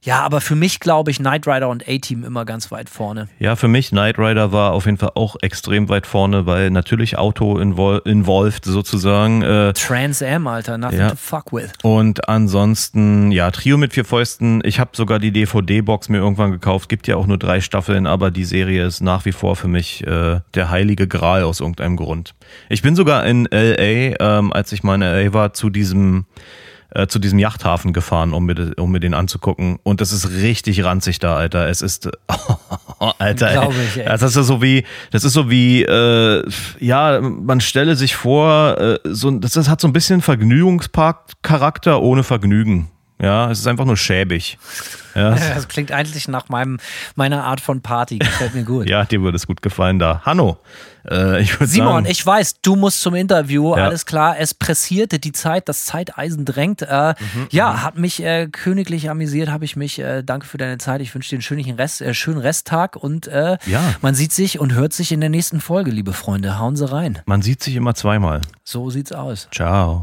ja, aber für mich glaube ich Knight Rider und A-Team immer ganz weit vorne. Ja, für mich Knight Rider war auf jeden Fall auch extrem weit vorne, weil natürlich Auto invol involved sozusagen. Äh, Trans Am, Alter, nothing Ja. to fuck with. und ansonsten, ja, Trio mit vier Fäusten. Ich habe sogar die DVD-Box mir irgendwann gekauft. Gibt ja auch nur drei Staffeln, aber die Serie ist nach wie vor für mich äh, der heilige Gral aus irgendeinem Grund. Ich bin sogar in LA, ähm, als ich mal in LA war, zu diesem äh, zu diesem Yachthafen gefahren, um mir, um mir den anzugucken. Und das ist richtig ranzig da, Alter. Es ist, Alter, Glaube ich, ey. Das ist so wie, das ist so wie, äh, ja, man stelle sich vor, äh, so, das, das hat so ein bisschen Vergnügungspark-Charakter ohne Vergnügen. Ja, es ist einfach nur schäbig. Ja, Das klingt eigentlich nach meinem, meiner Art von Party. Gefällt mir gut. ja dir würde es gut gefallen da. Hanno, äh, ich würde Simon, sagen, ich weiß, du musst zum Interview, Ja. alles klar. Es pressierte die Zeit, das Zeiteisen drängt. Äh, Mhm, ja, hat mich äh, königlich amüsiert, habe ich mich. Äh, danke für deine Zeit. Ich wünsche dir einen schönen, Rest, äh, schönen Resttag und äh, Ja. man sieht sich und hört sich in der nächsten Folge, liebe Freunde. Hauen Sie rein. man sieht sich immer zweimal. So sieht's aus. Ciao.